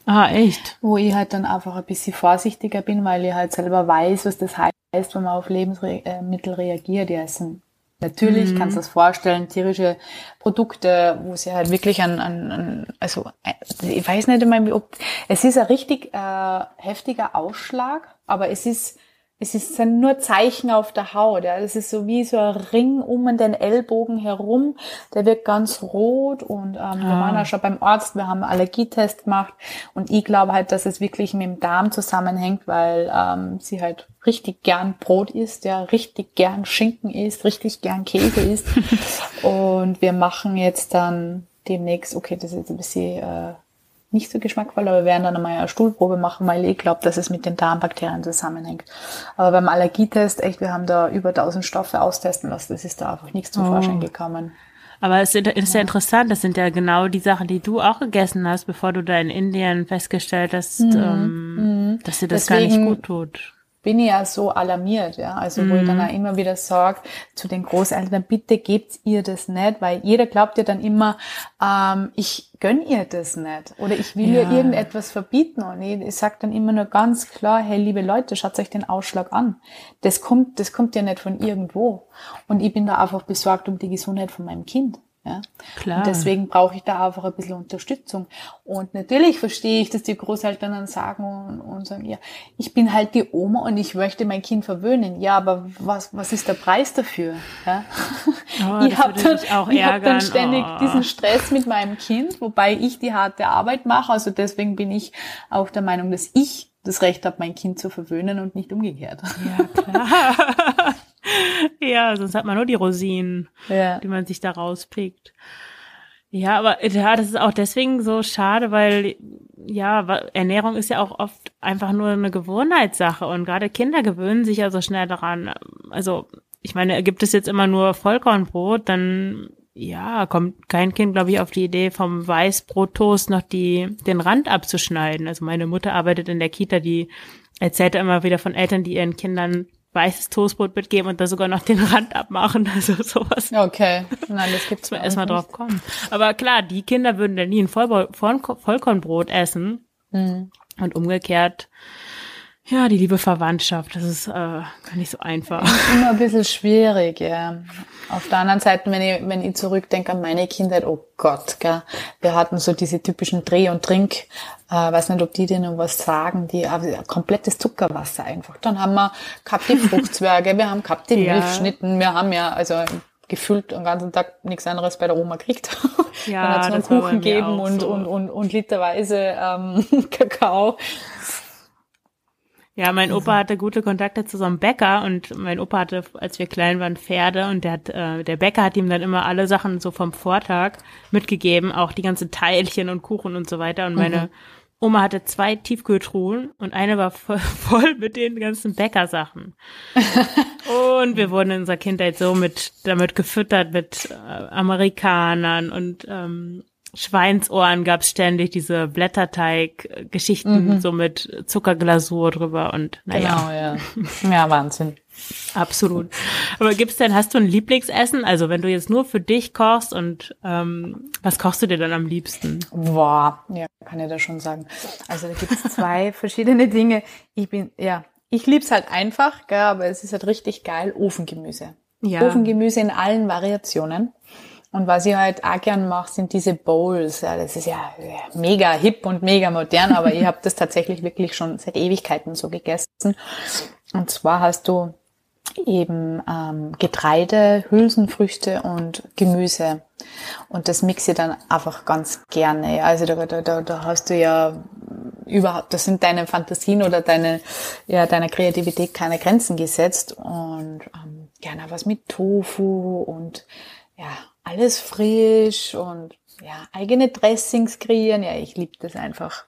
Ah, echt? Wo ich halt dann einfach ein bisschen vorsichtiger bin, weil ich halt selber weiß, was das heißt, wenn man auf Lebensmittel reagiert. Ja, es sind Natürlich mhm. kannst du das vorstellen, tierische Produkte, wo sie halt wirklich an, an, an also äh, ich weiß nicht ob es ist ein richtig äh, heftiger Ausschlag, aber es ist es ist sind nur Zeichen auf der Haut. Ja. Das ist so wie so ein Ring um den Ellbogen herum. Der wird ganz rot und ähm, ah. wir waren ja schon beim Arzt, wir haben einen Allergietest gemacht und ich glaube halt, dass es wirklich mit dem Darm zusammenhängt, weil ähm, sie halt richtig gern Brot isst, ja, richtig gern Schinken isst, richtig gern Käse isst. [laughs] und wir machen jetzt dann demnächst, okay, das ist jetzt ein bisschen äh, nicht so geschmackvoll, aber wir werden dann einmal eine Stuhlprobe machen, weil ich glaube, dass es mit den Darmbakterien zusammenhängt. Aber beim Allergietest, echt, wir haben da über 1000 Stoffe austesten lassen, das ist da einfach nichts zum oh. Vorschein gekommen. Aber es ist ja interessant, das sind ja genau die Sachen, die du auch gegessen hast, bevor du da in Indien festgestellt hast, mhm. Ähm, mhm. dass dir das Deswegen, gar nicht gut tut bin ich ja so alarmiert, ja. Also wo ich dann mhm. auch immer wieder sage zu den Großeltern, bitte gebt ihr das nicht, weil jeder glaubt ja dann immer, ähm, ich gönn ihr das nicht oder ich will ja. ihr irgendetwas verbieten und ich, ich sage dann immer nur ganz klar, hey liebe Leute, schaut euch den Ausschlag an. Das kommt, das kommt ja nicht von irgendwo und ich bin da einfach besorgt um die Gesundheit von meinem Kind. Ja? Klar. Und deswegen brauche ich da einfach ein bisschen Unterstützung. Und natürlich verstehe ich, dass die Großeltern dann sagen und, und sagen, ja, ich bin halt die Oma und ich möchte mein Kind verwöhnen. Ja, aber was, was ist der Preis dafür? Ja? [laughs] Oh, ich habe dann, ich hab dann ständig oh. diesen Stress mit meinem Kind, wobei ich die harte Arbeit mache. Also deswegen bin ich auch der Meinung, dass ich das Recht habe, mein Kind zu verwöhnen und nicht umgekehrt. Ja, klar. [laughs] [laughs] ja, sonst hat man nur die Rosinen, ja. die man sich da rauspickt. Ja, aber ja, das ist auch deswegen so schade, weil ja, Ernährung ist ja auch oft einfach nur eine Gewohnheitssache und gerade Kinder gewöhnen sich ja so schnell daran. Also, ich meine, gibt es jetzt immer nur Vollkornbrot, dann ja, kommt kein Kind, glaube ich, auf die Idee, vom Weißbrottoast noch die, den Rand abzuschneiden. Also meine Mutter arbeitet in der Kita, die erzählt immer wieder von Eltern, die ihren Kindern weißes Toastbrot mitgeben und da sogar noch den Rand abmachen. [laughs] Also sowas. Okay, nein, das gibt's mal erstmal drauf kommen. Aber klar, die Kinder würden dann nie ein Vollkornbrot essen. Mhm. Und umgekehrt, ja, die liebe Verwandtschaft, das ist äh, gar nicht so einfach. Immer ein bisschen schwierig, ja. Auf der anderen Seite, wenn ich, wenn ich zurückdenke an meine Kindheit, oh Gott, gell, wir hatten so diese typischen Dreh- und Trink, äh, weiß nicht, ob die dir noch was sagen, die äh, komplettes Zuckerwasser einfach. Dann haben wir gehabt die [laughs] Fruchtzwerge, wir haben gehabt die ja. Milchschnitten, wir haben ja, also gefühlt den ganzen Tag nichts anderes bei der Oma kriegt. [laughs] Ja, Dann hat es noch Kuchen gegeben und, so. und, und, und literweise ähm, [laughs] Kakao. Ja, mein Opa hatte gute Kontakte zu so einem Bäcker und mein Opa hatte, als wir klein waren, Pferde und der hat, äh, der Bäcker hat ihm dann immer alle Sachen so vom Vortag mitgegeben, auch die ganzen Teilchen und Kuchen und so weiter. Und meine mhm. Oma hatte zwei Tiefkühltruhen und eine war voll, [laughs] voll mit den ganzen Bäckersachen. und wir wurden in unserer Kindheit so mit damit gefüttert mit äh, Amerikanern und ähm, Schweinsohren gab es ständig diese Blätterteig-Geschichten mhm. so mit Zuckerglasur drüber und naja. Genau, ja. Ja, Wahnsinn. Absolut. Aber gibt's denn, hast du ein Lieblingsessen? Also wenn du jetzt nur für dich kochst und ähm, was kochst du dir dann am liebsten? Boah, ja, kann ich da schon sagen. Also da gibt's zwei [laughs] verschiedene Dinge. Ich bin, ja, ich lieb's halt einfach, gell, aber es ist halt richtig geil, Ofengemüse. Ja. Ofengemüse in allen Variationen. Und was ich halt auch gern mache, sind diese Bowls. Ja, das ist ja mega hip und mega modern, aber ich habe das tatsächlich wirklich schon seit Ewigkeiten so gegessen. Und zwar hast du eben ähm, Getreide, Hülsenfrüchte und Gemüse. Und das mixe ich dann einfach ganz gerne. Also da, da, da hast du ja überhaupt, das sind deine Fantasien oder deine, ja, deiner Kreativität keine Grenzen gesetzt. Und ähm, gerne was mit Tofu und ja, alles frisch und ja, eigene Dressings kreieren. Ja, ich liebe das einfach.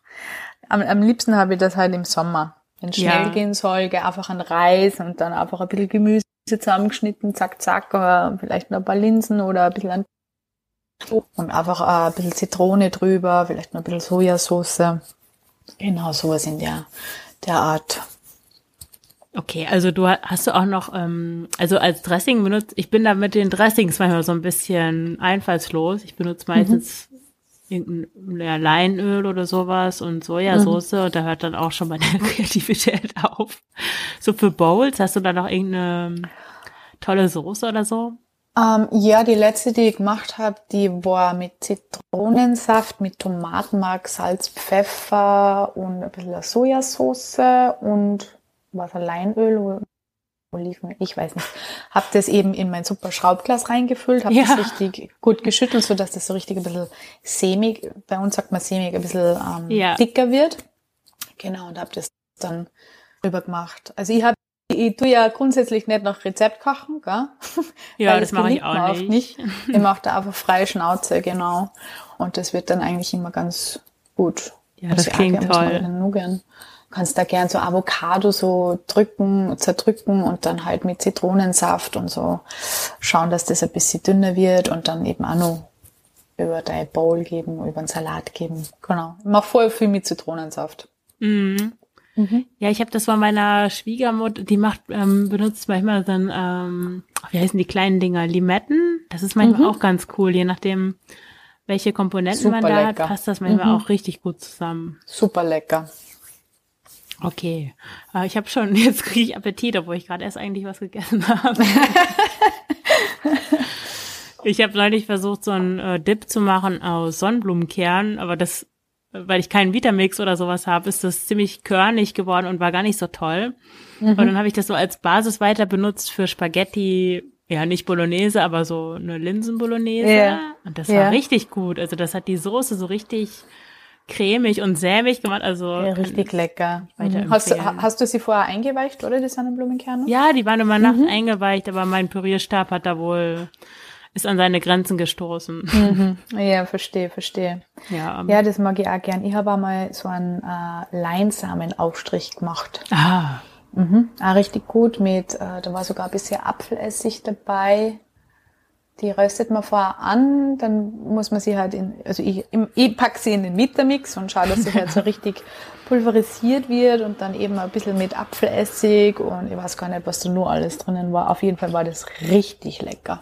Am, am liebsten habe ich das halt im Sommer. Wenn es schnell ja. gehen soll, geh einfach an Reis und dann einfach ein bisschen Gemüse zusammengeschnitten, zack, zack, oder vielleicht noch ein paar Linsen oder ein bisschen an und einfach ein bisschen Zitrone drüber, vielleicht noch ein bisschen Sojasauce. Genau, sowas in der, der Art. Okay, also du hast du auch noch, ähm, also als Dressing benutzt, ich bin da mit den Dressings manchmal so ein bisschen einfallslos. Ich benutze meistens mhm. irgendein ja, Leinöl oder sowas und Sojasauce mhm. und da hört dann auch schon meine [laughs] Kreativität auf. So für Bowls, hast du da noch irgendeine tolle Soße oder so? Ähm, ja, die letzte, die ich gemacht habe, die war mit Zitronensaft, mit Tomatenmark, Salz, Pfeffer und ein bisschen Sojasauce und was Leinöl Oliven, ich weiß nicht. Hab das eben in mein super Schraubglas reingefüllt, habe ja. das richtig gut geschüttelt, so dass das so richtig ein bisschen sämig, bei uns sagt man sämig, ein bisschen ähm, ja. dicker wird. Genau, und habe das dann drüber gemacht. Also ich habe ich tue ja grundsätzlich nicht nach Rezept kochen, gell? Ja, das, das mache ich auch nicht. nicht. Ich mache da einfach freie Schnauze, genau. Und das wird dann eigentlich immer ganz gut. Ja, das klingt toll. Kannst da gern so Avocado so drücken, zerdrücken und dann halt mit Zitronensaft und so schauen, dass das ein bisschen dünner wird und dann eben auch noch über dein Bowl geben, über einen Salat geben. Genau. Ich mach voll viel mit Zitronensaft. Mhm. Mhm. Ja, ich habe das von meiner Schwiegermutter, die macht, ähm, benutzt manchmal dann, ähm, wie heißen die kleinen Dinger, Limetten. Das ist manchmal mhm. auch ganz cool, je nachdem, welche Komponenten Super man da lecker. hat, passt das manchmal mhm. auch richtig gut zusammen. Super lecker. Okay, äh, ich habe schon, [laughs] jetzt kriege ich Appetit, obwohl ich gerade erst eigentlich was gegessen [laughs] habe. ich habe neulich versucht, so einen äh, Dip zu machen aus Sonnenblumenkernen, aber das, weil ich keinen Vitamix oder sowas habe, ist das ziemlich körnig geworden und war gar nicht so toll. Mhm. Und dann habe ich das so als Basis weiter benutzt für Spaghetti, ja, nicht Bolognese, aber so eine Linsenbolognese. Ja. Und das ja. war richtig gut. Also das hat die Soße so richtig cremig und sämig gemacht. Also ja, richtig lecker. Hast, hast, du sie vorher eingeweicht, oder die Sonnenblumenkerne? Ja, die waren über Nacht mhm. eingeweicht, aber mein Pürierstab hat da wohl ist an seine Grenzen gestoßen. Mhm. Ja, verstehe, verstehe. Ja, ja, das mag ich auch gern. Ich habe einmal so einen äh, Leinsamenaufstrich gemacht. Ah. Mhm. Auch richtig gut mit, äh, da war sogar ein bisschen Apfelessig dabei. Die röstet man vorher an, dann muss man sie halt in, also ich, ich pack sie in den Mittermix und schaue, dass sie halt so [laughs] richtig pulverisiert wird und dann eben ein bisschen mit Apfelessig und ich weiß gar nicht, was da nur alles drinnen war. Auf jeden Fall war das richtig lecker.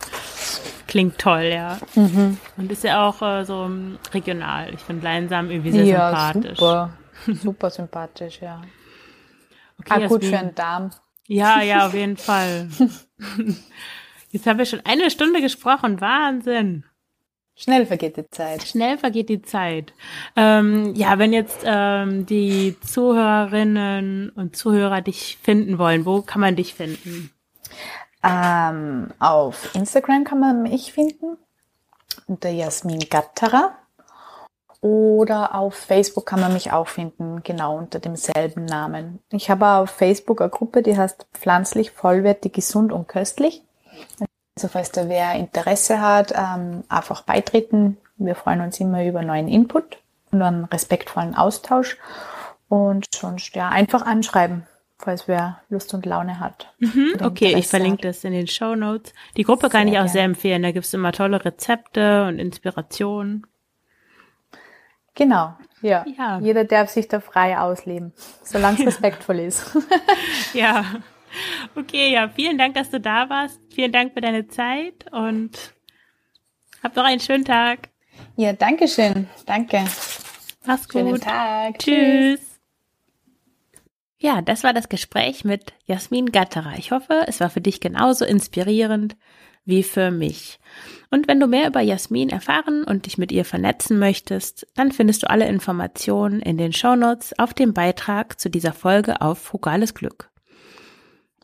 Klingt toll, ja. Mhm. Und ist ja auch äh, so regional. Ich finde Leinsamen irgendwie sehr ja, sympathisch. Super, [laughs] super sympathisch, ja. Okay, ah, gut für den Darm. Ja, ja, auf jeden Fall. [laughs] Jetzt haben wir schon eine Stunde gesprochen. Wahnsinn. Schnell vergeht die Zeit. Schnell vergeht die Zeit. Ähm, ja, wenn jetzt ähm, die Zuhörerinnen und Zuhörer dich finden wollen, wo kann man dich finden? Ähm, auf Instagram kann man mich finden unter Jasmin Gatterer oder auf Facebook kann man mich auch finden, genau unter demselben Namen. Ich habe auf Facebook eine Gruppe, die heißt Pflanzlich, vollwertig, gesund und köstlich. Also falls da wer Interesse hat, ähm, einfach beitreten. Wir freuen uns immer über neuen Input und einen respektvollen Austausch. Und sonst ja einfach anschreiben, falls wer Lust und Laune hat. Mhm, okay, ich verlinke hat. das in den Show Notes. Die Gruppe kann sehr ich auch gerne. sehr empfehlen. Da gibt es immer tolle Rezepte und Inspirationen. Genau, ja. ja. Jeder darf sich da frei ausleben, solange es respektvoll ist. [laughs] ja. Okay, ja, vielen Dank, dass du da warst. Vielen Dank für deine Zeit und hab noch einen schönen Tag. Ja, danke schön. Danke. Mach's gut. Schönen Tag. Tschüss. Ja, das war das Gespräch mit Jasmin Gatterer. Ich hoffe, es war für dich genauso inspirierend wie für mich. Und wenn du mehr über Jasmin erfahren und dich mit ihr vernetzen möchtest, dann findest du alle Informationen in den Shownotes auf dem Beitrag zu dieser Folge auf Frugales Glück.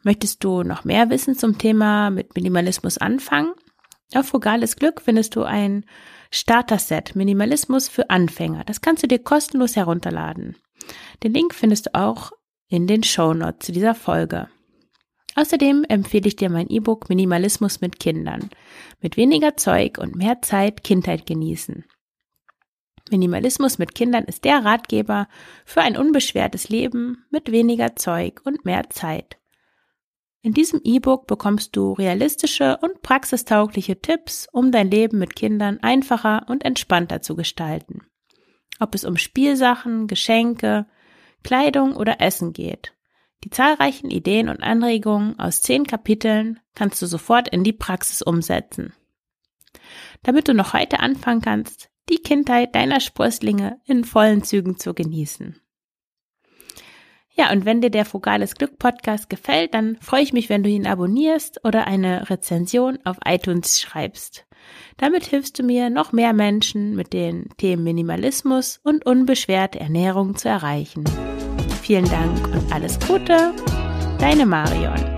Möchtest du noch mehr wissen zum Thema mit Minimalismus anfangen? Auf Frugales Glück findest du ein Starter-Set Minimalismus für Anfänger. Das kannst du dir kostenlos herunterladen. Den Link findest du auch in den Shownotes zu dieser Folge. Außerdem empfehle ich dir mein E-Book Minimalismus mit Kindern. Mit weniger Zeug und mehr Zeit Kindheit genießen. Minimalismus mit Kindern ist der Ratgeber für ein unbeschwertes Leben mit weniger Zeug und mehr Zeit. In diesem E-Book bekommst du realistische und praxistaugliche Tipps, um dein Leben mit Kindern einfacher und entspannter zu gestalten. Ob es um Spielsachen, Geschenke, Kleidung oder Essen geht. Die zahlreichen Ideen und Anregungen aus zehn Kapiteln kannst du sofort in die Praxis umsetzen. Damit du noch heute anfangen kannst, die Kindheit deiner Sprösslinge in vollen Zügen zu genießen. Ja, und wenn dir der Frugales Glück Podcast gefällt, dann freue ich mich, wenn du ihn abonnierst oder eine Rezension auf iTunes schreibst. Damit hilfst du mir, noch mehr Menschen mit den Themen Minimalismus und unbeschwerte Ernährung zu erreichen. Vielen Dank und alles Gute, deine Marion.